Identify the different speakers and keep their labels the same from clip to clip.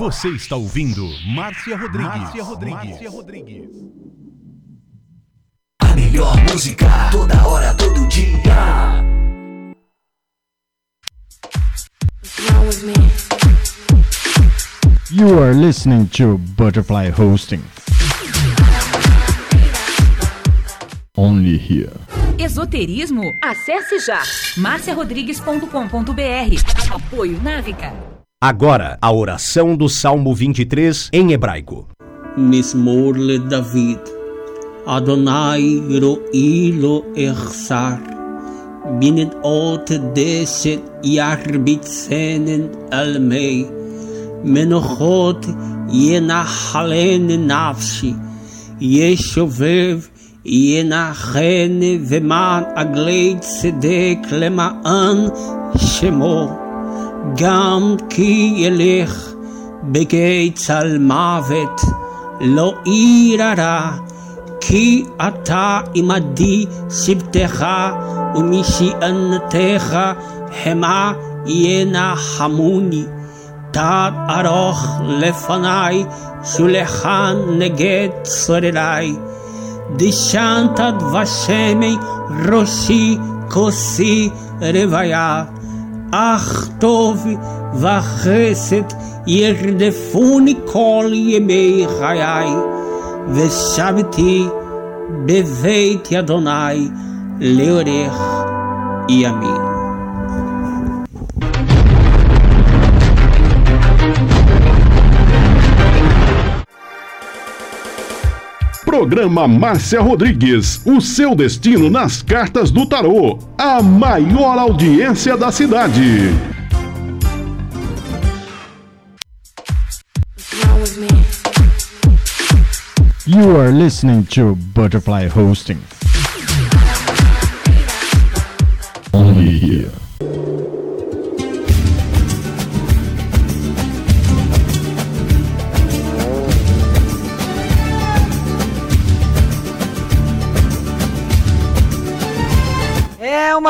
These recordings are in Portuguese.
Speaker 1: Você está ouvindo Márcia Rodrigues. Márcia Rodrigues. Márcia Rodrigues.
Speaker 2: A melhor música, toda hora, todo dia.
Speaker 3: You are listening to Butterfly Hosting. Only here.
Speaker 4: Esoterismo? Acesse já marciarodrigues.com.br. Apoio Návica.
Speaker 5: Agora, a oração do Salmo 23 em hebraico.
Speaker 6: Mismor le David. Adonai ro'i lo echsar. Binnen ot deset yarbitzenen almei. Menochot yenachalen nafshi. Yeshovev yenachen veman agleit tzedek lemaan shemo. גם כי ילך בגיא צל מוות, לא ירא כי אתה עמדי שבטך ומשענתך המה ינחמוני. תת ארוך לפניי, שולחן נגד צורריי. דשנת דבשמי ראשי כוסי רוויה. אך טוב וחסד ירדפוני כל ימי חיי, ושבתי בבית אדוני לאורך ימים.
Speaker 1: Programa Márcia Rodrigues, o seu destino nas cartas do tarô. A maior audiência da cidade.
Speaker 3: You are listening to Butterfly Hosting. Only here.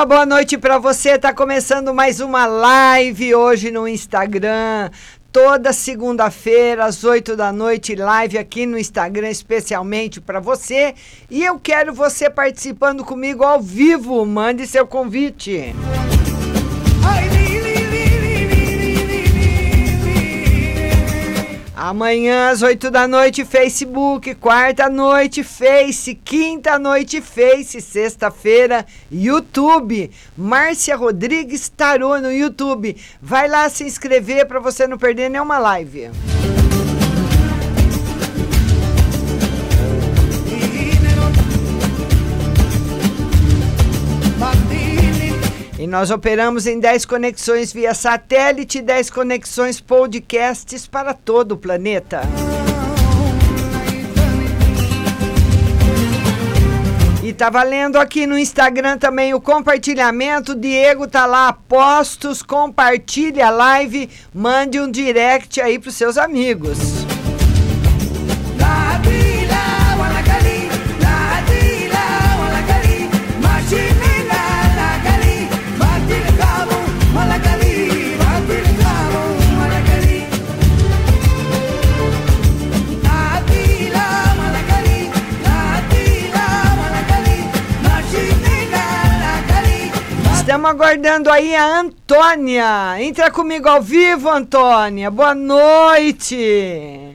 Speaker 7: Uma boa noite para você. Tá começando mais uma live hoje no Instagram. Toda segunda-feira, às 8 da noite, live aqui no Instagram, especialmente para você. E eu quero você participando comigo ao vivo. Mande seu convite. Amanhã às 8 da noite, Facebook. Quarta noite, Face. Quinta noite, Face. Sexta-feira, YouTube. Márcia Rodrigues Tarô no YouTube. Vai lá se inscrever para você não perder nenhuma live. E nós operamos em 10 conexões via satélite, 10 conexões podcasts para todo o planeta. E tá valendo aqui no Instagram também o compartilhamento. Diego tá lá, postos, compartilhe a live, mande um direct aí pros seus amigos. Estamos aguardando aí a Antônia. Entra comigo ao vivo, Antônia. Boa noite.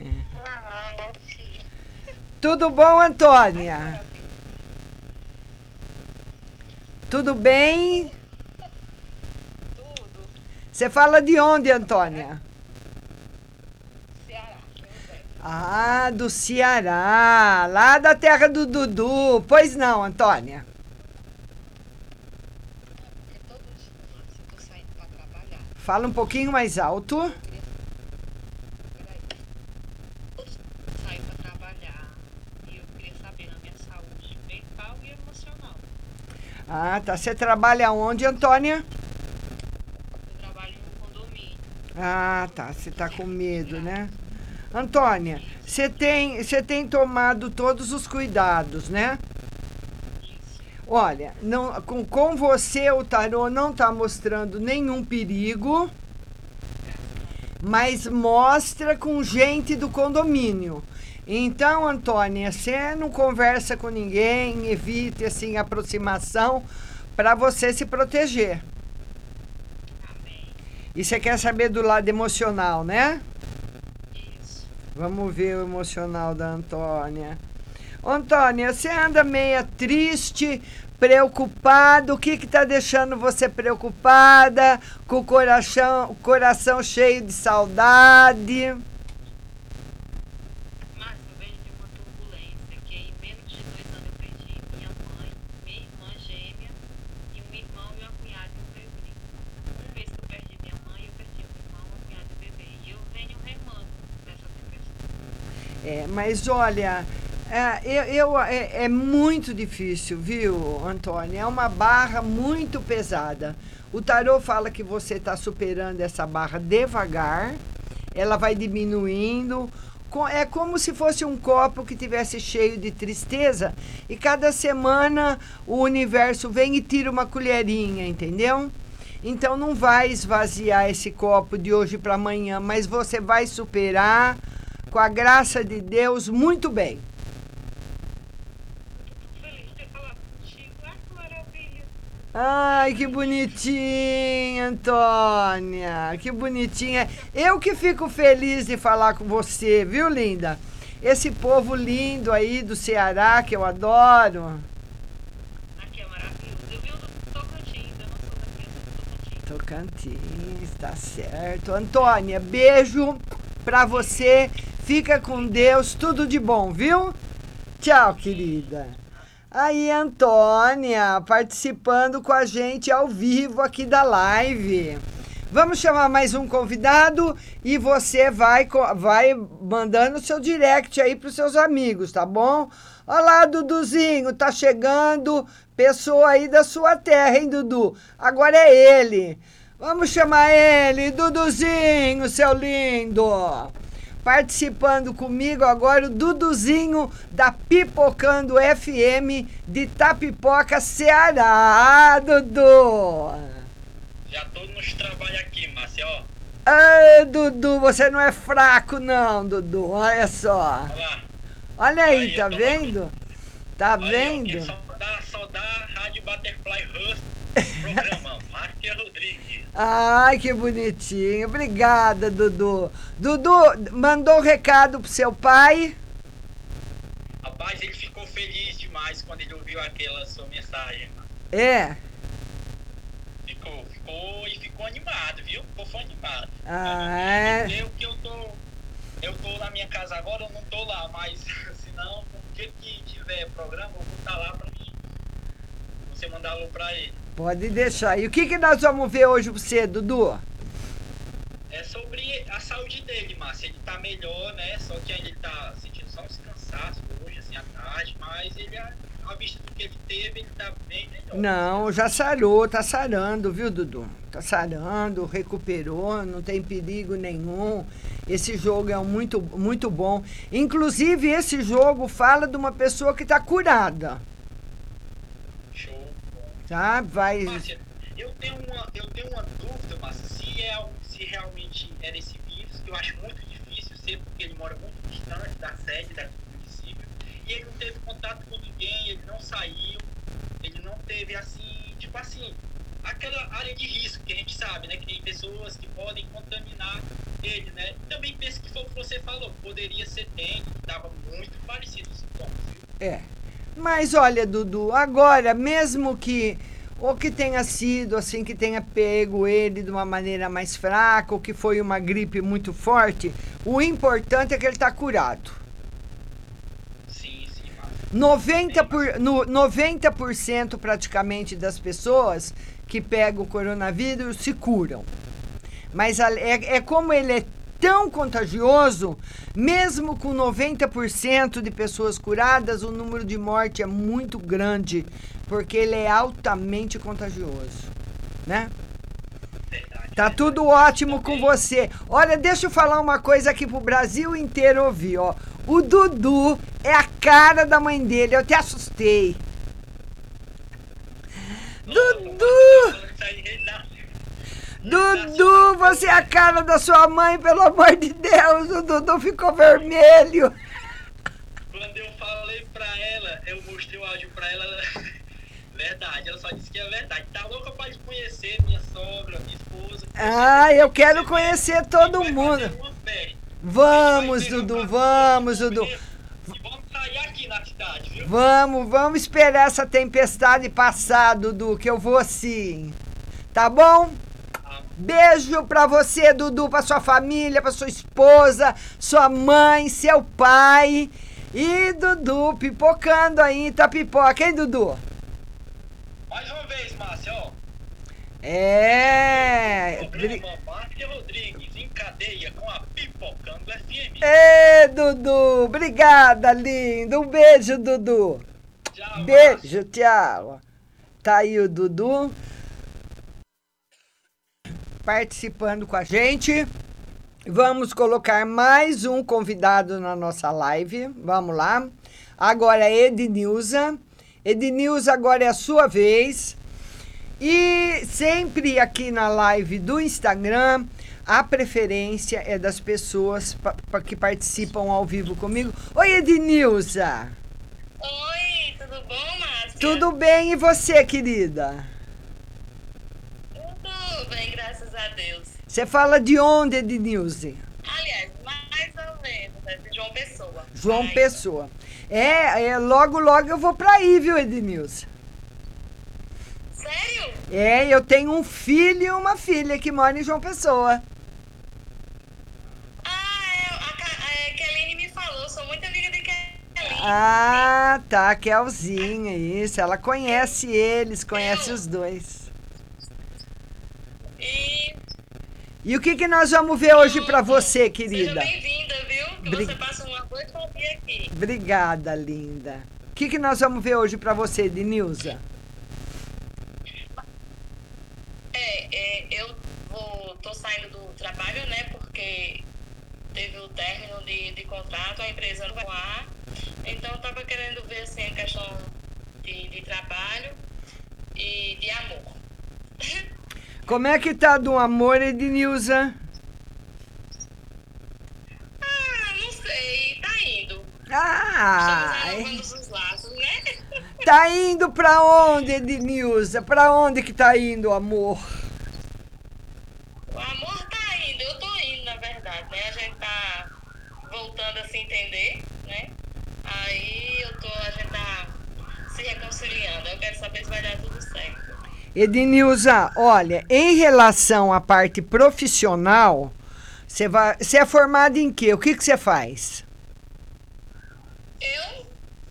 Speaker 7: Tudo bom, Antônia? Tudo bem? Tudo. Você fala de onde, Antônia? Ceará. Ah, do Ceará, lá da terra do Dudu. Pois não, Antônia. Fala um pouquinho mais alto. Ah, tá. Você trabalha onde, Antônia?
Speaker 8: Eu trabalho no condomínio.
Speaker 7: Ah, tá. Você tá com medo, né? Antônia, você tem, você tem tomado todos os cuidados, né? Olha, não, com, com você o tarô não está mostrando nenhum perigo, mas mostra com gente do condomínio. Então, Antônia, você não conversa com ninguém, evite assim aproximação para você se proteger. E você quer saber do lado emocional, né?
Speaker 8: Isso.
Speaker 7: Vamos ver o emocional da Antônia. Antônia, você anda meia triste, preocupado. O que que tá deixando você preocupada? Com o coração, coração cheio de saudade?
Speaker 8: Mas eu venho de uma turbulência, que em menos de dois anos eu perdi minha mãe, minha irmã gêmea, irmão uma cunhada bebê. Mês que eu perdi minha mãe, eu perdi irmão, uma cunhada bebê. Eu venho remando dessa depressão.
Speaker 7: É, mas olha, é, eu, eu- é, é muito difícil, viu, Antônia? É uma barra muito pesada. O tarô fala que você está superando essa barra devagar, ela vai diminuindo. É como se fosse um copo que tivesse cheio de tristeza e cada semana o universo vem e tira uma colherinha, entendeu? Então não vai esvaziar esse copo de hoje para amanhã, mas você vai superar com a graça de Deus muito bem.
Speaker 8: Tô feliz de ter falado contigo. Ai, que maravilha.
Speaker 7: Ai, que bonitinha, Antônia. Que bonitinha. Eu que fico feliz de falar com você, viu, linda? Esse povo lindo aí do Ceará que eu adoro.
Speaker 8: Aqui é maravilhoso. Eu vi do Tocantins, eu não sou daqui, eu sou do Tocantins.
Speaker 7: Tocantins, tá certo. Antônia, beijo pra você. Fica com Deus, tudo de bom, viu? Tchau, querida. Aí, Antônia, participando com a gente ao vivo aqui da live. Vamos chamar mais um convidado e você vai, vai mandando seu direct aí pros seus amigos, tá bom? Olá, Duduzinho, tá chegando pessoa aí da sua terra, hein, Dudu? Agora é ele. Vamos chamar ele, Duduzinho, seu lindo. Participando comigo agora o Duduzinho da Pipocando FM de Tapipoca, Ceará. Ah, Dudu!
Speaker 9: Já tô nos trabalhos aqui, Márcia, ó.
Speaker 7: Ah, Dudu, você não é fraco não, Dudu. Olha só.
Speaker 9: Olha lá.
Speaker 7: Olha aí,
Speaker 9: Aí,
Speaker 7: tá
Speaker 9: eu tô
Speaker 7: vendo? Tá
Speaker 9: ó,
Speaker 7: vendo?
Speaker 9: Só dá, só dá Rádio Butterfly Rust programa. Márcia Rodrigues.
Speaker 7: Ai, que bonitinho. Obrigada, Dudu. Dudu, mandou um recado pro seu pai?
Speaker 9: Rapaz, ele ficou feliz demais quando ele ouviu aquela sua mensagem.
Speaker 7: É.
Speaker 9: Ficou, ficou e ficou animado, viu? Ficou foi animado.
Speaker 7: Ah, é.
Speaker 9: Eu que eu tô. Eu tô na minha casa agora, eu não tô lá, mas senão, o que que tiver programa, eu vou estar lá pra mim. Você mandar alô pra ele.
Speaker 7: Pode deixar. E o que, que nós vamos ver hoje pra você, Dudu?
Speaker 9: É sobre a saúde dele, Márcia. Ele tá melhor, né? Só que ainda ele tá sentindo só uns cansaços hoje, assim, à tarde, mas ele, à vista do que ele teve, ele tá bem melhor.
Speaker 7: Não, já sarou, tá sarando, viu, Dudu? Tá sarando, recuperou, não tem perigo nenhum. Esse jogo é muito, muito bom. Inclusive, esse jogo fala de uma pessoa que tá curada. Tá? Vai.
Speaker 9: Márcia, eu tenho uma, eu tenho uma dúvida, Márcia, se, é, se realmente era esse vírus, que eu acho muito difícil ser, porque ele mora muito distante da sede daqui do município, e ele não teve contato com ninguém, ele não saiu, ele não teve assim, tipo assim, aquela área de risco que a gente sabe, né? Que tem pessoas que podem contaminar ele, né? Também penso que foi o que você falou, poderia ser dengue, estava muito parecido os sintomas, viu?
Speaker 7: É. Mas olha, Dudu, agora, mesmo que ou que tenha sido assim, que tenha pego ele de uma maneira mais fraca, ou que foi uma gripe muito forte, o importante é que ele está curado.
Speaker 9: Sim, sim, Márcia.
Speaker 7: 90%, por, no, 90% praticamente das pessoas que pegam o coronavírus se curam. Mas a- é, é como ele é tão contagioso, mesmo com 90% de pessoas curadas, o número de morte é muito grande, porque ele é altamente contagioso, né? Tá tudo ótimo com você. Olha, deixa eu falar uma coisa aqui pro Brasil inteiro ouvir, ó. O Dudu é a cara da mãe dele, eu te assustei. Dudu! Dudu, você é a cara da sua mãe, pelo amor de Deus. O Dudu ficou vermelho.
Speaker 9: Quando eu falei pra ela, eu mostrei o áudio pra ela, ela- verdade, ela só disse que é verdade. Tá louca pra conhecer minha sogra, minha esposa.
Speaker 7: Ah, eu quero conhecer todo mundo. Vamos, Dudu, vamos, Dudu.
Speaker 9: E vamos sair aqui na cidade, viu?
Speaker 7: Vamos, vamos esperar essa tempestade passar, Dudu, que eu vou sim. Tá bom? Beijo pra você, Dudu, pra sua família, pra sua esposa, sua mãe, seu pai. E Dudu pipocando aí, tá pipoca, hein, Dudu?
Speaker 9: Mais uma vez, Márcia, ó.
Speaker 7: É.
Speaker 9: Márcia Rodrigues em cadeia com a Pipocando FM.
Speaker 7: Ê, Dudu, obrigada, lindo. Um beijo, Dudu. Beijo, tchau. Tá aí o Dudu participando com a gente. Vamos colocar mais um convidado na nossa live. Vamos lá. Agora é Ednilza. Ednilza, agora é a sua vez. E sempre aqui na live do Instagram, a preferência é das pessoas pa- pa- que participam ao vivo comigo. Oi, Ednilza.
Speaker 8: Oi, tudo bom, Márcia?
Speaker 7: Tudo bem e você, querida?
Speaker 8: Tudo bem, graças a Deus.
Speaker 7: Você fala de onde, Ednilza?
Speaker 8: Aliás, mais ou menos, é de João Pessoa.
Speaker 7: João Pessoa. É, é, logo, logo eu vou pra aí, viu, Ednilza?
Speaker 8: Sério?
Speaker 7: É, eu tenho um filho e uma filha que moram em João Pessoa.
Speaker 8: A, Ca- Keline me falou, sou muito amiga de Keline.
Speaker 7: Ah, tá, Kelzinha, isso. Ela conhece eles, conhece os dois.
Speaker 8: E
Speaker 7: E o que, que nós vamos ver hoje pra você,
Speaker 8: seja
Speaker 7: querida?
Speaker 8: bem-vinda, viu? Que
Speaker 7: Bri-
Speaker 8: você passa uma boa estadia aqui.
Speaker 7: Obrigada, linda. O que, que nós vamos ver hoje pra você, Denilza?
Speaker 8: É, é, eu vou, tô saindo do trabalho, né? Porque teve o término de, de contrato, a empresa não vai voar. Então eu tava querendo ver assim a questão de, de trabalho e de amor.
Speaker 7: Como é que tá do amor, Ednilza?
Speaker 8: Ah, não sei, tá indo.
Speaker 7: Ah,
Speaker 8: Estamos renovando os laços, né?
Speaker 7: tá indo pra onde, Ednilza? Pra onde que tá indo o amor?
Speaker 8: O amor tá indo, eu tô indo, na verdade, né? A gente tá voltando a se entender, né? Aí eu tô, a gente tá se reconciliando. Eu quero saber se vai dar tudo certo.
Speaker 7: Ednilza, olha, em relação à parte profissional, você vai, você é formada em quê? O que que você faz?
Speaker 8: Eu,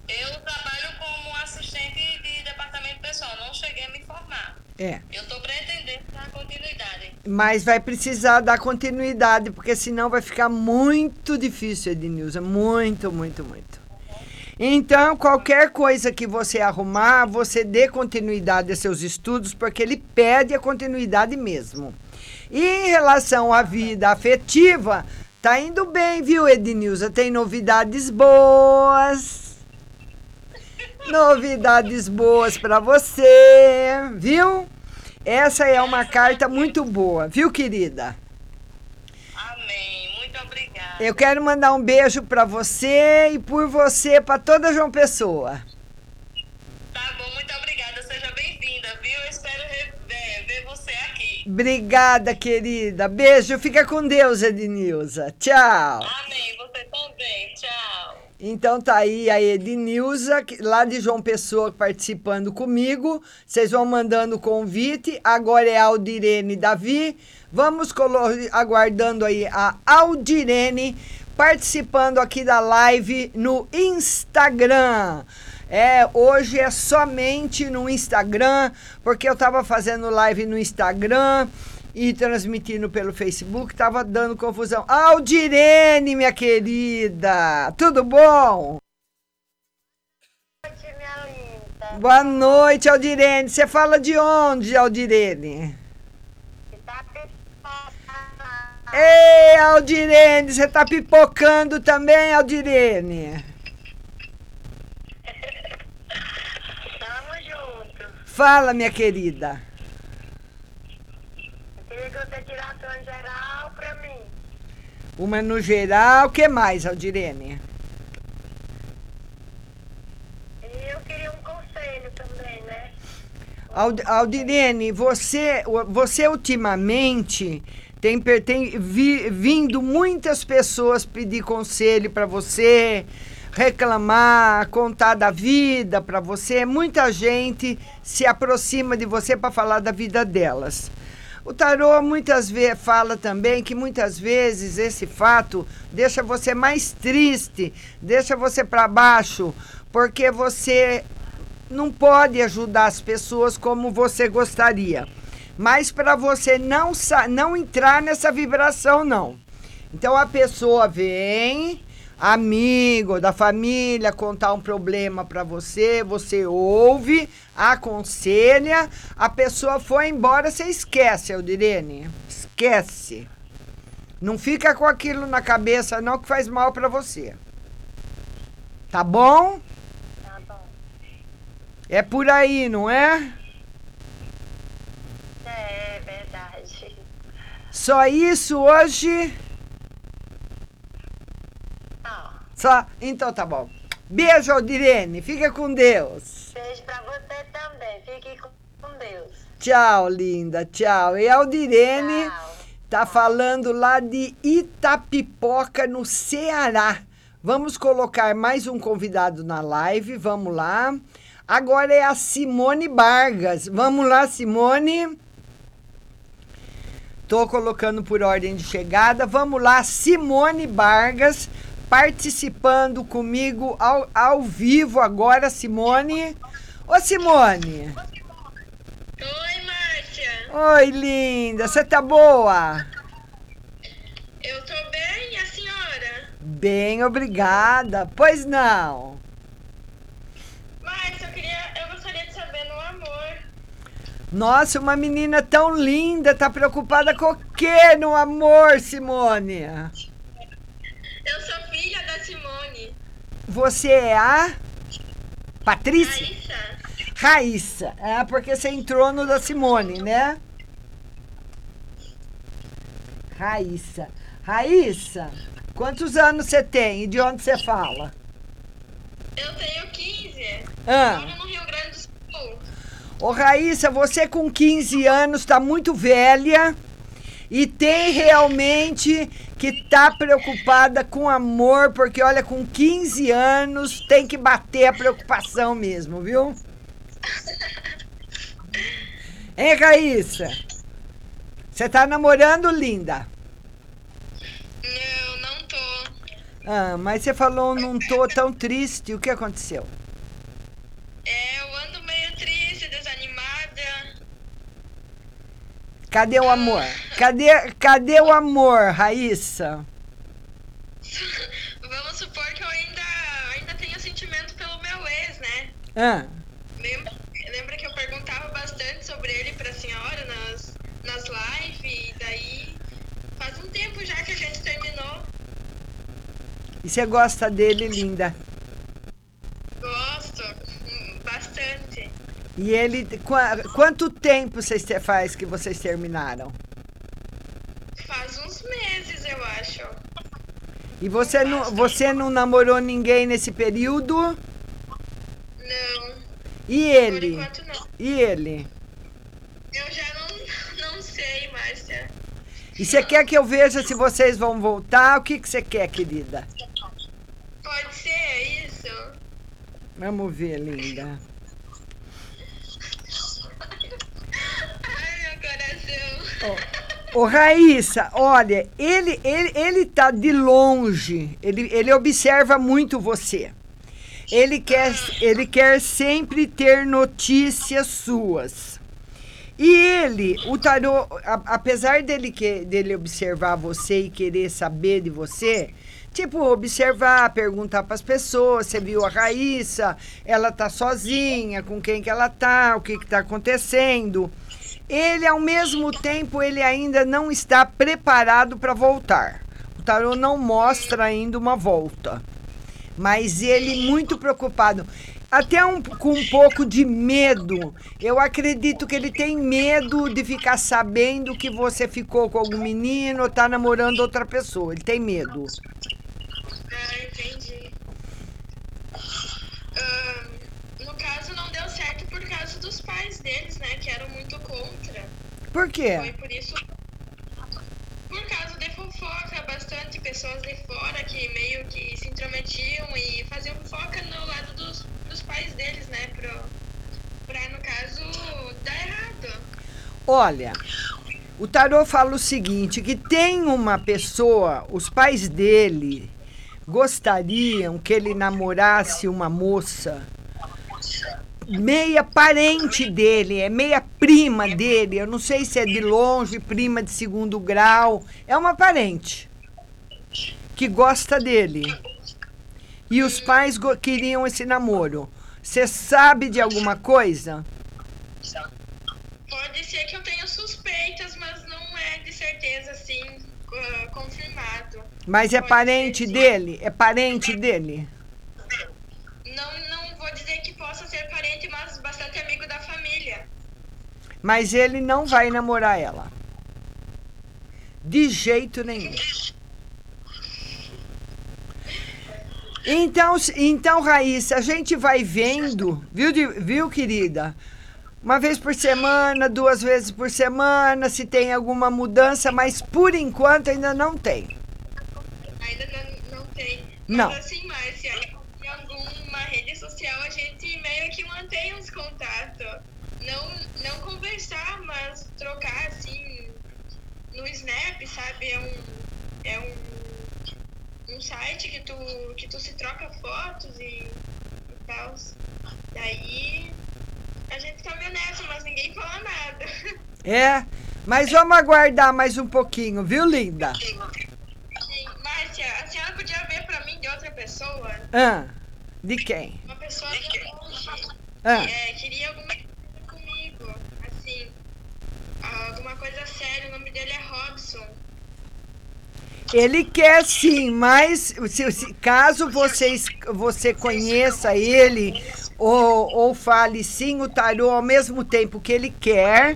Speaker 8: eu trabalho como assistente de departamento pessoal, não cheguei a me formar.
Speaker 7: É,
Speaker 8: Eu tô pretendendo dar continuidade.
Speaker 7: mas vai precisar dar continuidade, porque senão vai ficar muito difícil, Ednilza, muito, muito, muito. Então, qualquer coisa que você arrumar, você dê continuidade a seus estudos, porque ele pede a continuidade mesmo. E em relação à vida afetiva, tá indo bem, viu, Ednilza? Tem novidades boas. Novidades boas para você, viu? Essa é uma carta muito boa, viu, querida? Eu quero mandar um beijo para você e por você para toda João Pessoa.
Speaker 8: Tá bom, muito obrigada. Seja bem-vinda, viu? Eu espero re- é, ver você aqui.
Speaker 7: Obrigada, querida. Beijo, fica com Deus, Ednilza. Tchau.
Speaker 8: Amém. Você também. Tchau.
Speaker 7: Então tá aí a Ednilza, lá de João Pessoa, participando comigo. Vocês vão mandando o convite. Agora é a Aldirene Davi. Vamos aguardando aí a Aldirene participando aqui da live no Instagram. É, hoje é somente no Instagram, porque eu tava fazendo live no Instagram e transmitindo pelo Facebook, tava dando confusão. Aldirene, minha querida, tudo bom? Boa noite, Aldirene. Você fala de onde, Aldirene? Ei, Aldirene, você tá pipocando também, Aldirene?
Speaker 10: Tamo junto.
Speaker 7: Fala, minha querida.
Speaker 10: Você tirasse uma geral pra mim.
Speaker 7: Uma no geral, o que mais, Aldirene?
Speaker 10: Eu queria um conselho também, né?
Speaker 7: Ald- Aldirene, você, você ultimamente tem, tem vi- vindo muitas pessoas pedir conselho para você, reclamar, contar da vida para você. Muita gente se aproxima de você para falar da vida delas. O tarô muitas vezes fala também que muitas vezes esse fato deixa você mais triste, deixa você para baixo, porque você não pode ajudar as pessoas como você gostaria. Mas para você não, não entrar nessa vibração, não. Então a pessoa vem, amigo da família, contar um problema para você, você ouve, aconselha, a pessoa foi embora, você esquece, Aldirene. Esquece. Não fica com aquilo na cabeça, não, que faz mal para você. Tá bom?
Speaker 10: Tá bom.
Speaker 7: É por aí, não é?
Speaker 10: É, é verdade.
Speaker 7: Só isso hoje?
Speaker 10: Ó,
Speaker 7: Só? Então tá bom. Beijo, Aldirene. Fica com Deus.
Speaker 10: Beijo pra você também. Fique com com Deus.
Speaker 7: Tchau, linda. Tchau. E a Aldirene
Speaker 10: Tchau.
Speaker 7: tá falando lá de Itapipoca, no Ceará. Vamos colocar mais um convidado na live. Vamos lá. Agora é a Simone Vargas. Vamos lá, Simone. Tô colocando por ordem de chegada. Vamos lá, Simone Vargas participando comigo ao, ao vivo agora, Simone. Ô, Simone.
Speaker 11: Oi, Márcia.
Speaker 7: Oi, linda. Você tá boa?
Speaker 11: Eu tô bem, e a senhora?
Speaker 7: Bem, obrigada. Pois não.
Speaker 11: Márcia, eu queria. Eu gostaria de saber no amor.
Speaker 7: Nossa, uma menina tão linda, tá preocupada com o quê no amor, Simone?
Speaker 11: Eu sou Simone.
Speaker 7: Você é a Patrícia?
Speaker 11: Raíssa?
Speaker 7: Raíssa. É, porque você entrou no da Simone, né? Raíssa. Raíssa, quantos anos você tem e de onde você fala?
Speaker 11: Eu tenho 15.
Speaker 7: Ah.
Speaker 11: Moro no Rio Grande do Sul.
Speaker 7: Ô Raíssa, você com 15 anos está muito velha e tem realmente que tá preocupada com amor, porque olha, com 15 anos tem que bater a preocupação mesmo, viu? Hein, Raíssa? Você tá namorando, linda?
Speaker 11: Não, não tô.
Speaker 7: Ah, mas você falou não tô tão triste. O que aconteceu?
Speaker 11: É, eu ando meio triste, desanimada.
Speaker 7: Cadê o amor? Cadê, cadê o amor, Raíssa?
Speaker 11: Vamos supor que eu ainda, ainda tenho sentimento pelo meu ex, né?
Speaker 7: Ah,
Speaker 11: Lembra, lembra que eu perguntava bastante sobre ele pra senhora nas, nas lives? E daí faz um tempo já que a gente terminou.
Speaker 7: e você gosta dele, linda?
Speaker 11: Gosto hum, bastante.
Speaker 7: E ele, qua- quanto tempo vocês faz que vocês terminaram?
Speaker 11: Faz uns meses, eu acho.
Speaker 7: E você não, você não namorou ninguém nesse período?
Speaker 11: Não,
Speaker 7: E
Speaker 11: por
Speaker 7: ele?
Speaker 11: enquanto não.
Speaker 7: E ele?
Speaker 11: Eu já não, não sei, Márcia.
Speaker 7: E você quer que eu veja se vocês vão voltar? O que, que você quer, querida?
Speaker 11: Pode ser isso?
Speaker 7: Vamos ver, linda.
Speaker 11: Ai, meu coração.
Speaker 7: Ô, Raíssa, olha, ele, ele, ele tá de longe, ele, ele observa muito você. Ele quer, ele quer sempre ter notícias suas. E ele, o tarô, a- apesar dele, que, dele observar você e querer saber de você, tipo, observar, perguntar para as pessoas, você viu a Raíssa, ela tá sozinha, com quem que ela tá, o que que tá acontecendo. Ele, ao mesmo tempo, ele ainda não está preparado para voltar. O tarô não mostra ainda uma volta. Mas ele muito preocupado. Até um, com um pouco de medo. Eu acredito que ele tem medo de ficar sabendo que você ficou com algum menino ou tá namorando outra pessoa. Ele tem medo.
Speaker 11: Ah, entendi. Pais deles, né? Que eram muito contra.
Speaker 7: Por quê?
Speaker 11: Foi por isso. Por causa de fofoca, bastante pessoas de fora que meio que se intrometiam e faziam fofoca no lado dos, dos pais deles, né? Pro, pra, no caso, dar errado.
Speaker 7: Olha, o tarô fala o seguinte, que tem uma pessoa, os pais dele gostariam que ele namorasse uma moça meia parente dele, é meia prima dele, eu não sei se é de longe, prima de segundo grau, é uma parente que gosta dele. E os pais queriam esse namoro. Você sabe de alguma coisa?
Speaker 11: Pode ser que eu tenha suspeitas, mas não é de certeza, assim, co- confirmado.
Speaker 7: Mas é
Speaker 11: Pode
Speaker 7: parente
Speaker 11: ser,
Speaker 7: dele? É parente dele?
Speaker 11: Não, não vou dizer que possa ser parente, mas bastante amigo da família.
Speaker 7: Mas ele não vai namorar ela. De jeito nenhum. Então, então Raíssa, a gente vai vendo, viu, viu, querida? Uma vez por semana, duas vezes por semana, se tem alguma mudança, mas por enquanto ainda não tem.
Speaker 11: Ainda não, não tem.
Speaker 7: Não.
Speaker 11: Mas assim, Márcia, em alguma rede social a gente meio que mantém uns contatos. Não, não conversar, mas trocar assim no Snap, sabe? É um, é um, um site que tu, que tu se troca fotos e, e tal. Daí a gente tá meio nessa, mas ninguém fala nada.
Speaker 7: É, mas vamos aguardar mais um pouquinho, viu, linda?
Speaker 11: Sim, Márcia, a senhora podia ver pra mim de outra pessoa?
Speaker 7: Ah, de quem?
Speaker 11: Uma pessoa de longe.
Speaker 7: Ah.
Speaker 11: que, é, queria alguma alguma coisa séria. O nome dele é Robson.
Speaker 7: Ele quer sim, mas se, se- caso vocês, você conheça ele ou, ou fale sim, o tarô ao mesmo tempo que ele quer,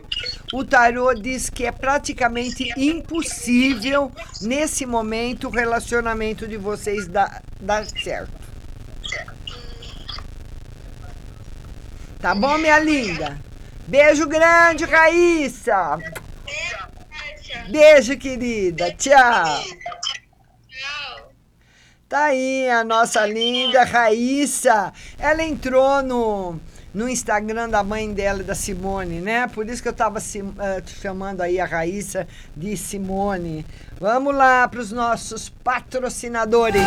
Speaker 7: o tarô diz que é praticamente impossível nesse momento o relacionamento de vocês dar, dar certo. Tá bom, minha linda? Beijo grande, Raíssa. Beijo, querida. Tchau. Tá aí a nossa linda Raíssa. Ela entrou no, no Instagram da mãe dela, da Simone, né? Por isso que eu tava sim- eh, chamando aí a Raíssa de Simone. Vamos lá para os nossos patrocinadores.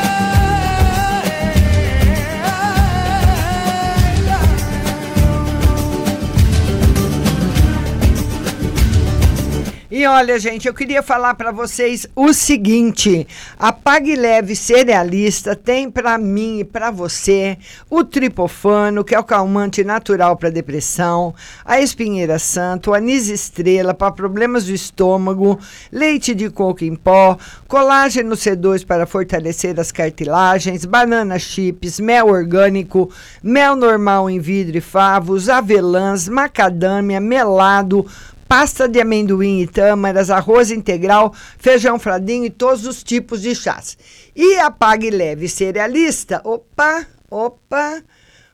Speaker 7: E olha, gente, eu queria falar para vocês o seguinte: a Pague Leve Cerealista tem para mim e para você o tripofano, que é o calmante natural para depressão, a espinheira santo, o anis estrela para problemas do estômago, leite de coco em pó, colágeno C2 para fortalecer as cartilagens, banana chips, mel orgânico, mel normal em vidro e favos, avelãs, macadâmia, melado, pasta de amendoim e tâmaras, arroz integral, feijão fradinho e todos os tipos de chás. E a Pague Leve Cerealista, opa, opa,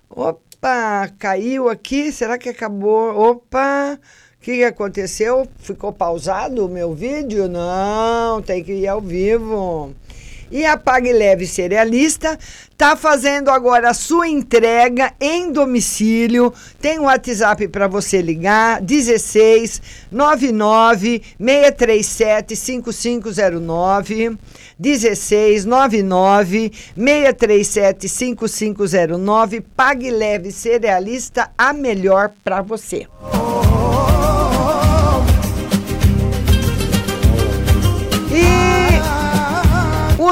Speaker 7: opa, caiu aqui, será que acabou? Opa, o que, aconteceu? Ficou pausado o meu vídeo? Não, tem que ir ao vivo. E a Pague Leve Cerealista está fazendo agora a sua entrega em domicílio. Tem um WhatsApp para você ligar: 16 99 637 5509. 16 99 637 5509. Pague Leve Cerealista, a melhor para você.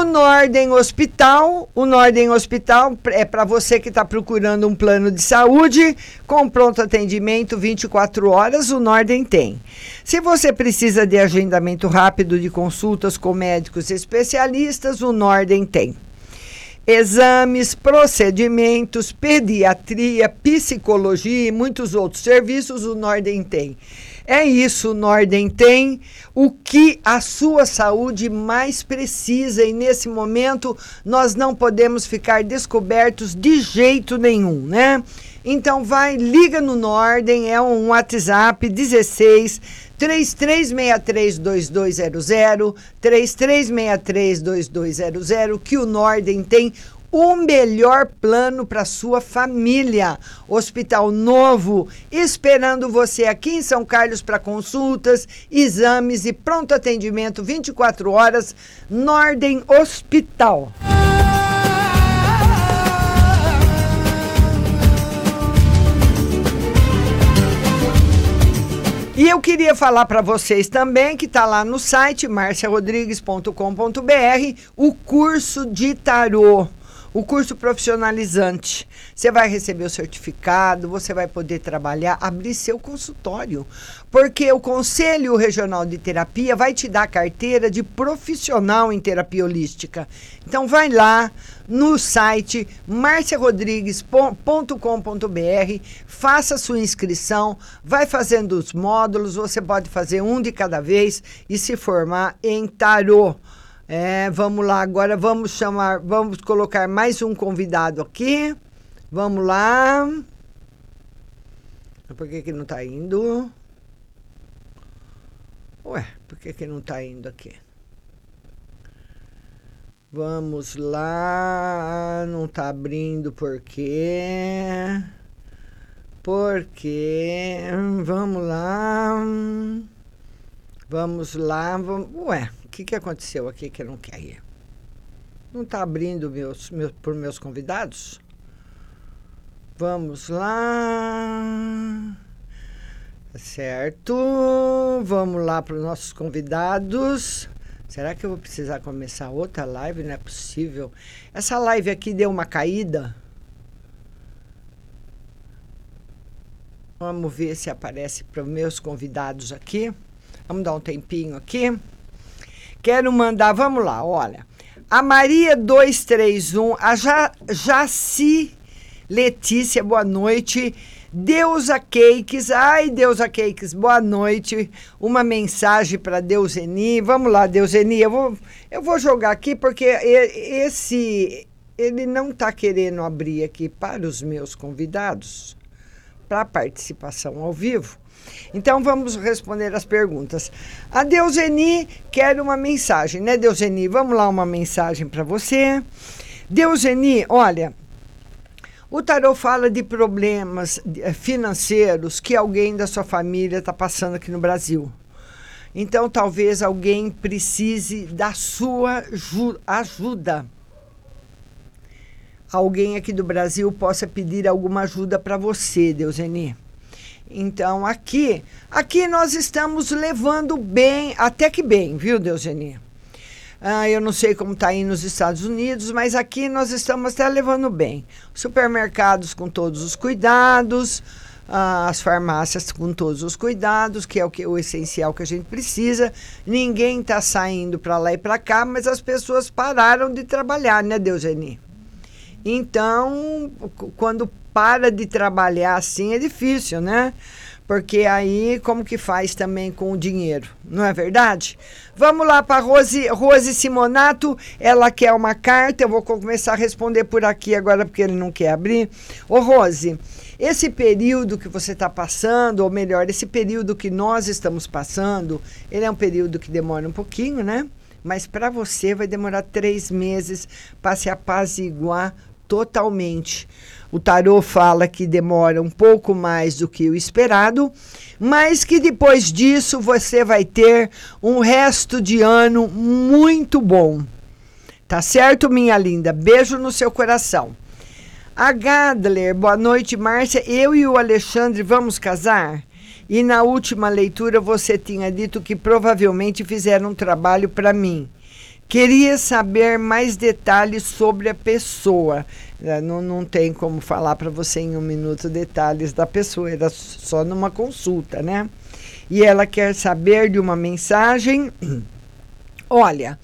Speaker 7: Norden Hospital, o Norden Hospital é para você que está procurando um plano de saúde com pronto atendimento 24 horas, o Norden tem. Se você precisa de agendamento rápido de consultas com médicos especialistas, o Norden tem. Exames, procedimentos, pediatria, psicologia e muitos outros serviços o Norden tem. É isso, Norden. Tem o que a sua saúde mais precisa. E nesse momento nós não podemos ficar descobertos de jeito nenhum, né? Então vai, liga no Norden, é um WhatsApp 16 33632200, 33632200, que o Norden tem o melhor plano para sua família. Hospital novo, esperando você aqui em São Carlos para consultas, exames e pronto atendimento 24 horas. Norden Hospital. E eu queria falar para vocês também que está lá no site marciarodrigues.com.br o curso de tarô o curso profissionalizante. Você vai receber o certificado, você vai poder trabalhar, abrir seu consultório. Porque o Conselho Regional de Terapia vai te dar carteira de profissional em terapia holística. Então vai lá no site marciarodrigues.com.br, faça sua inscrição, vai fazendo os módulos, você pode fazer um de cada vez e se formar em tarô. É, vamos lá, agora vamos chamar, vamos colocar mais um convidado aqui. Vamos lá. Por que, que não está indo? Ué, por que, que não está indo aqui? Vamos lá, não está abrindo por quê? Por quê? Vamos lá. Vamos lá. Vamos... Ué, que, que aconteceu aqui que não quer ir? Não está abrindo meus, meus, por meus convidados? Vamos lá. Certo. Vamos lá para os nossos convidados. Será que eu vou precisar começar outra live? Não é possível. Essa live aqui deu uma caída. Vamos ver se aparece para os meus convidados aqui. Vamos dar um tempinho aqui. Quero mandar, vamos lá, olha. A Maria 231, a ja, Jaci Letícia, boa noite. Deusa Cakes, ai Deusa Cakes, boa noite. Uma mensagem para Deuseni. Vamos lá, Deuseni, eu vou, eu vou jogar aqui porque esse ele não está querendo abrir aqui para os meus convidados para participação ao vivo. Então vamos responder as perguntas. A Deuseni quer uma mensagem, né, Deuseni? Vamos lá, uma mensagem para você. Deuseni, olha, o tarot fala de problemas eh, financeiros que alguém da sua família está passando aqui no Brasil. Então, talvez alguém precise da sua ajuda. Alguém aqui do Brasil possa pedir alguma ajuda para você, Deuseni. Então, aqui, aqui nós estamos levando bem, até que bem, viu, Deuseni? Ah, eu não sei como está aí nos Estados Unidos, mas aqui nós estamos até levando bem. Supermercados com todos os cuidados, ah, as farmácias com todos os cuidados, que é o, que, o essencial que a gente precisa. Ninguém está saindo para lá e para cá, mas as pessoas pararam de trabalhar, né, Deuseni? Então, quando para de trabalhar assim é difícil, né? Porque aí como que faz também com o dinheiro, não é verdade? Vamos lá para Rose, Rose Simonato, ela quer uma carta, eu vou começar a responder por aqui agora porque ele não quer abrir. Ô Rose, esse período que você está passando, ou melhor, esse período que nós estamos passando, ele é um período que demora um pouquinho, né? Mas para você vai demorar três meses para se apaziguar totalmente. O tarô fala que demora um pouco mais do que o esperado, mas que depois disso você vai ter um resto de ano muito bom. Tá certo, minha linda? Beijo no seu coração. A Gadler, boa noite, Márcia. Eu e o Alexandre vamos casar? E na última leitura você tinha dito que provavelmente fizeram um trabalho para mim. Queria saber mais detalhes sobre a pessoa. É, Não, não tem como falar para você em um minuto detalhes da pessoa, era só numa consulta, né? E ela quer saber de uma mensagem. Olha,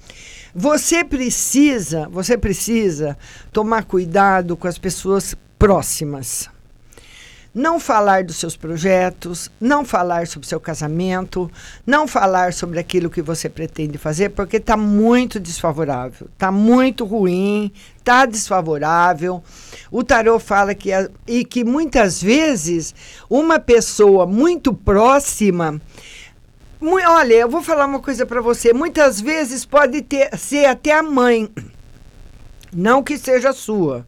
Speaker 7: você precisa, você precisa tomar cuidado com as pessoas próximas. Não falar dos seus projetos, não falar sobre seu casamento, não falar sobre aquilo que você pretende fazer, porque está muito desfavorável, está muito ruim, está desfavorável. O tarô fala que e que muitas vezes uma pessoa muito próxima Olha, eu vou falar uma coisa para você. Muitas vezes pode ter, ser até a mãe. Não que seja sua.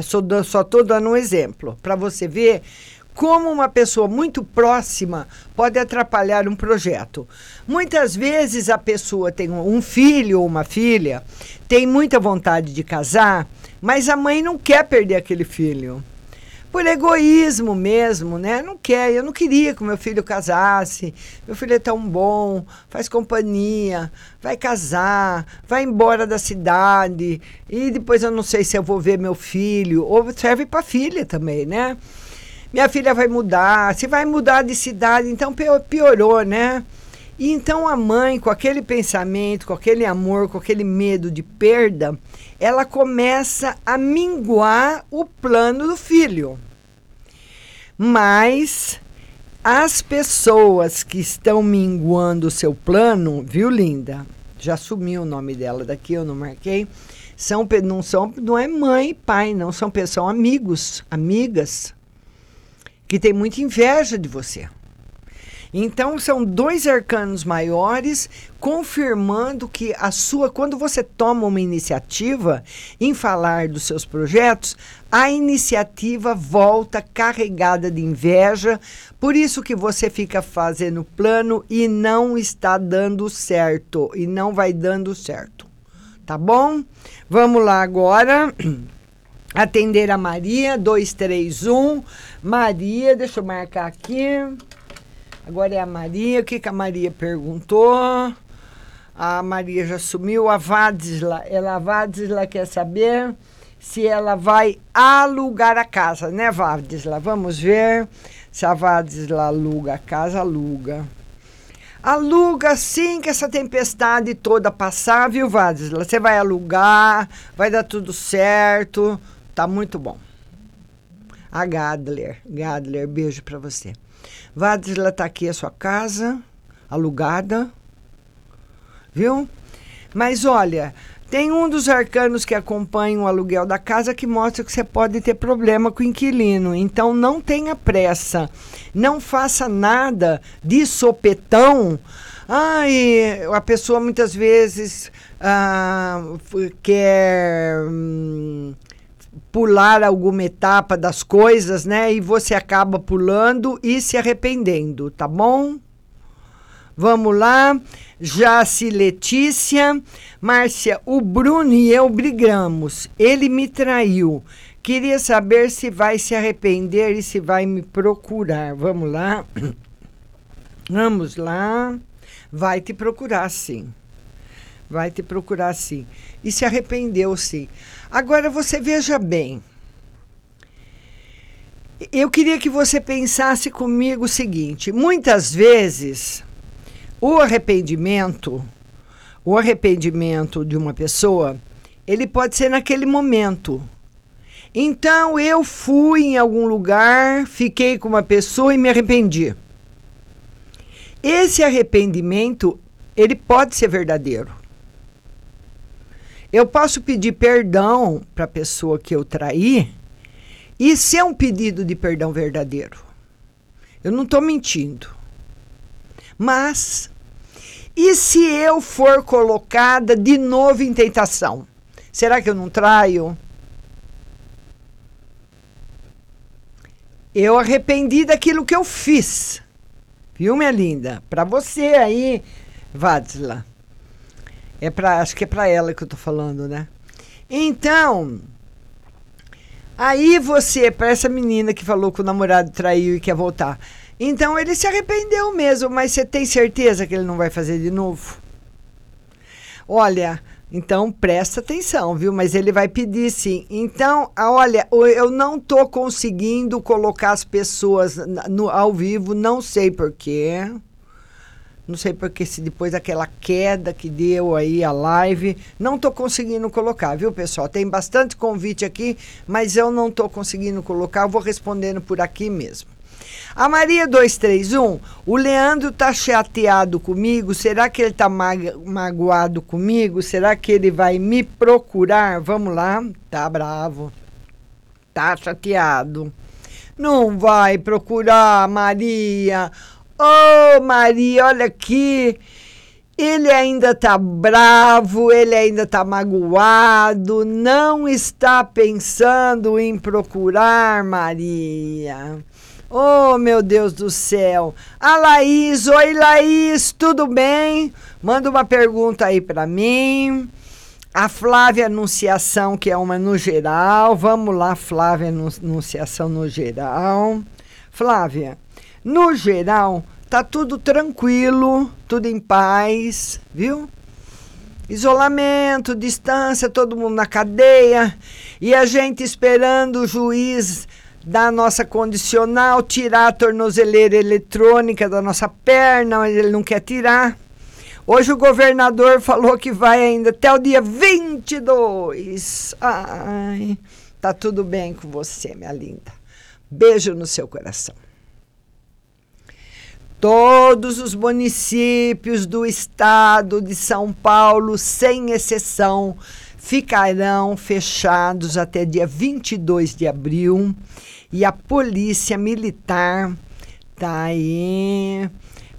Speaker 7: Eu só, só estou dando um exemplo. Para você ver como uma pessoa muito próxima pode atrapalhar um projeto. Muitas vezes a pessoa tem um filho ou uma filha, tem muita vontade de casar, mas a mãe não quer perder aquele filho por egoísmo mesmo, né? Não quer, eu não queria que meu filho casasse. Meu filho é tão bom, faz companhia, vai casar, vai embora da cidade e depois eu não sei se eu vou ver meu filho ou serve para filha também, né? Minha filha vai mudar, se vai mudar de cidade, então pio- piorou, né? E então a mãe, com aquele pensamento, com aquele amor, com aquele medo de perda, ela começa a minguar o plano do filho. Mas as pessoas que estão minguando o seu plano, viu, linda? Já sumiu o nome dela daqui, eu não marquei. São, não, são, não é mãe e pai, não. São, são amigos, amigas, que têm muita inveja de você. Então são dois arcanos maiores confirmando que a sua quando você toma uma iniciativa em falar dos seus projetos, a iniciativa volta carregada de inveja, por isso que você fica fazendo plano e não está dando certo e não vai dando certo. Tá bom? Vamos lá agora. Atender a Maria 231. Maria, deixa eu marcar aqui. Agora é a Maria. O que, que a Maria perguntou? A Maria já sumiu. A Vadisla. Ela, a Vadisla quer saber se ela vai alugar a casa, né, Vadisla? Vamos ver se a Vadisla aluga a casa. Aluga. Aluga assim que essa tempestade toda passar, viu, Vadisla? Você vai alugar, vai dar tudo certo. Tá muito bom. A Gadler. Gadler, beijo pra você. Vadisla tá aqui a sua casa, alugada. Viu? Mas olha, tem um dos arcanos que acompanham o aluguel da casa que mostra que você pode ter problema com o inquilino. Então não tenha pressa. Não faça nada de sopetão. Ai, a pessoa muitas vezes ah, quer. hum, pular alguma etapa das coisas, né? E você acaba pulando e se arrependendo, tá bom? Vamos lá. Jace Letícia. Márcia, o Bruno e eu brigamos. Ele me traiu. Queria saber se vai se arrepender e se vai me procurar. Vamos lá. Vamos lá. Vai te procurar, sim. Vai te procurar, sim. E se arrependeu, sim. Agora você veja bem. Eu queria que você pensasse comigo o seguinte: muitas vezes o arrependimento, o arrependimento de uma pessoa, ele pode ser naquele momento. Então eu fui em algum lugar, fiquei com uma pessoa e me arrependi. Esse arrependimento, ele pode ser verdadeiro. Eu posso pedir perdão para a pessoa que eu traí e ser um pedido de perdão verdadeiro. Eu não estou mentindo. Mas, e se eu for colocada de novo em tentação? Será que eu não traio? Eu arrependi daquilo que eu fiz. Viu, minha linda? Para você aí, Vadsla. É pra, acho que é para ela que eu tô falando, né? Então, aí você, para essa menina que falou que o namorado traiu e quer voltar. Então ele se arrependeu mesmo, mas você tem certeza que ele não vai fazer de novo? Olha, Então presta atenção, viu? Mas ele vai pedir sim. Então, olha, eu não tô conseguindo colocar as pessoas no, ao vivo, não sei porquê. Não sei porque se depois daquela queda que deu aí a live, não tô conseguindo colocar, viu, pessoal? Tem bastante convite aqui, mas eu não tô conseguindo colocar, eu vou respondendo por aqui mesmo. A Maria 231, o Leandro tá chateado comigo? Será que ele tá maga- magoado comigo? Será que ele vai me procurar? Vamos lá. Tá bravo. Tá chateado. Não vai procurar, Maria. Ô, Maria, olha aqui. Ele ainda tá bravo, ele ainda tá magoado, não está pensando em procurar Maria. Oh, meu Deus do céu. A Laís, oi Laís, tudo bem? Manda uma pergunta aí para mim. A Flávia Anunciação, que é uma no geral. Vamos lá, Flávia Anu- Anunciação no geral. Flávia, no geral, tá tudo tranquilo, tudo em paz, viu? Isolamento, distância, todo mundo na cadeia e a gente esperando o juiz da nossa condicional tirar a tornozeleira eletrônica da nossa perna, mas ele não quer tirar. Hoje o governador falou que vai ainda até o dia 22. Ai, tá tudo bem com você, minha linda. Beijo no seu coração. Todos os municípios do estado de São Paulo, sem exceção, ficarão fechados até dia 22 de abril. E a Polícia Militar tá aí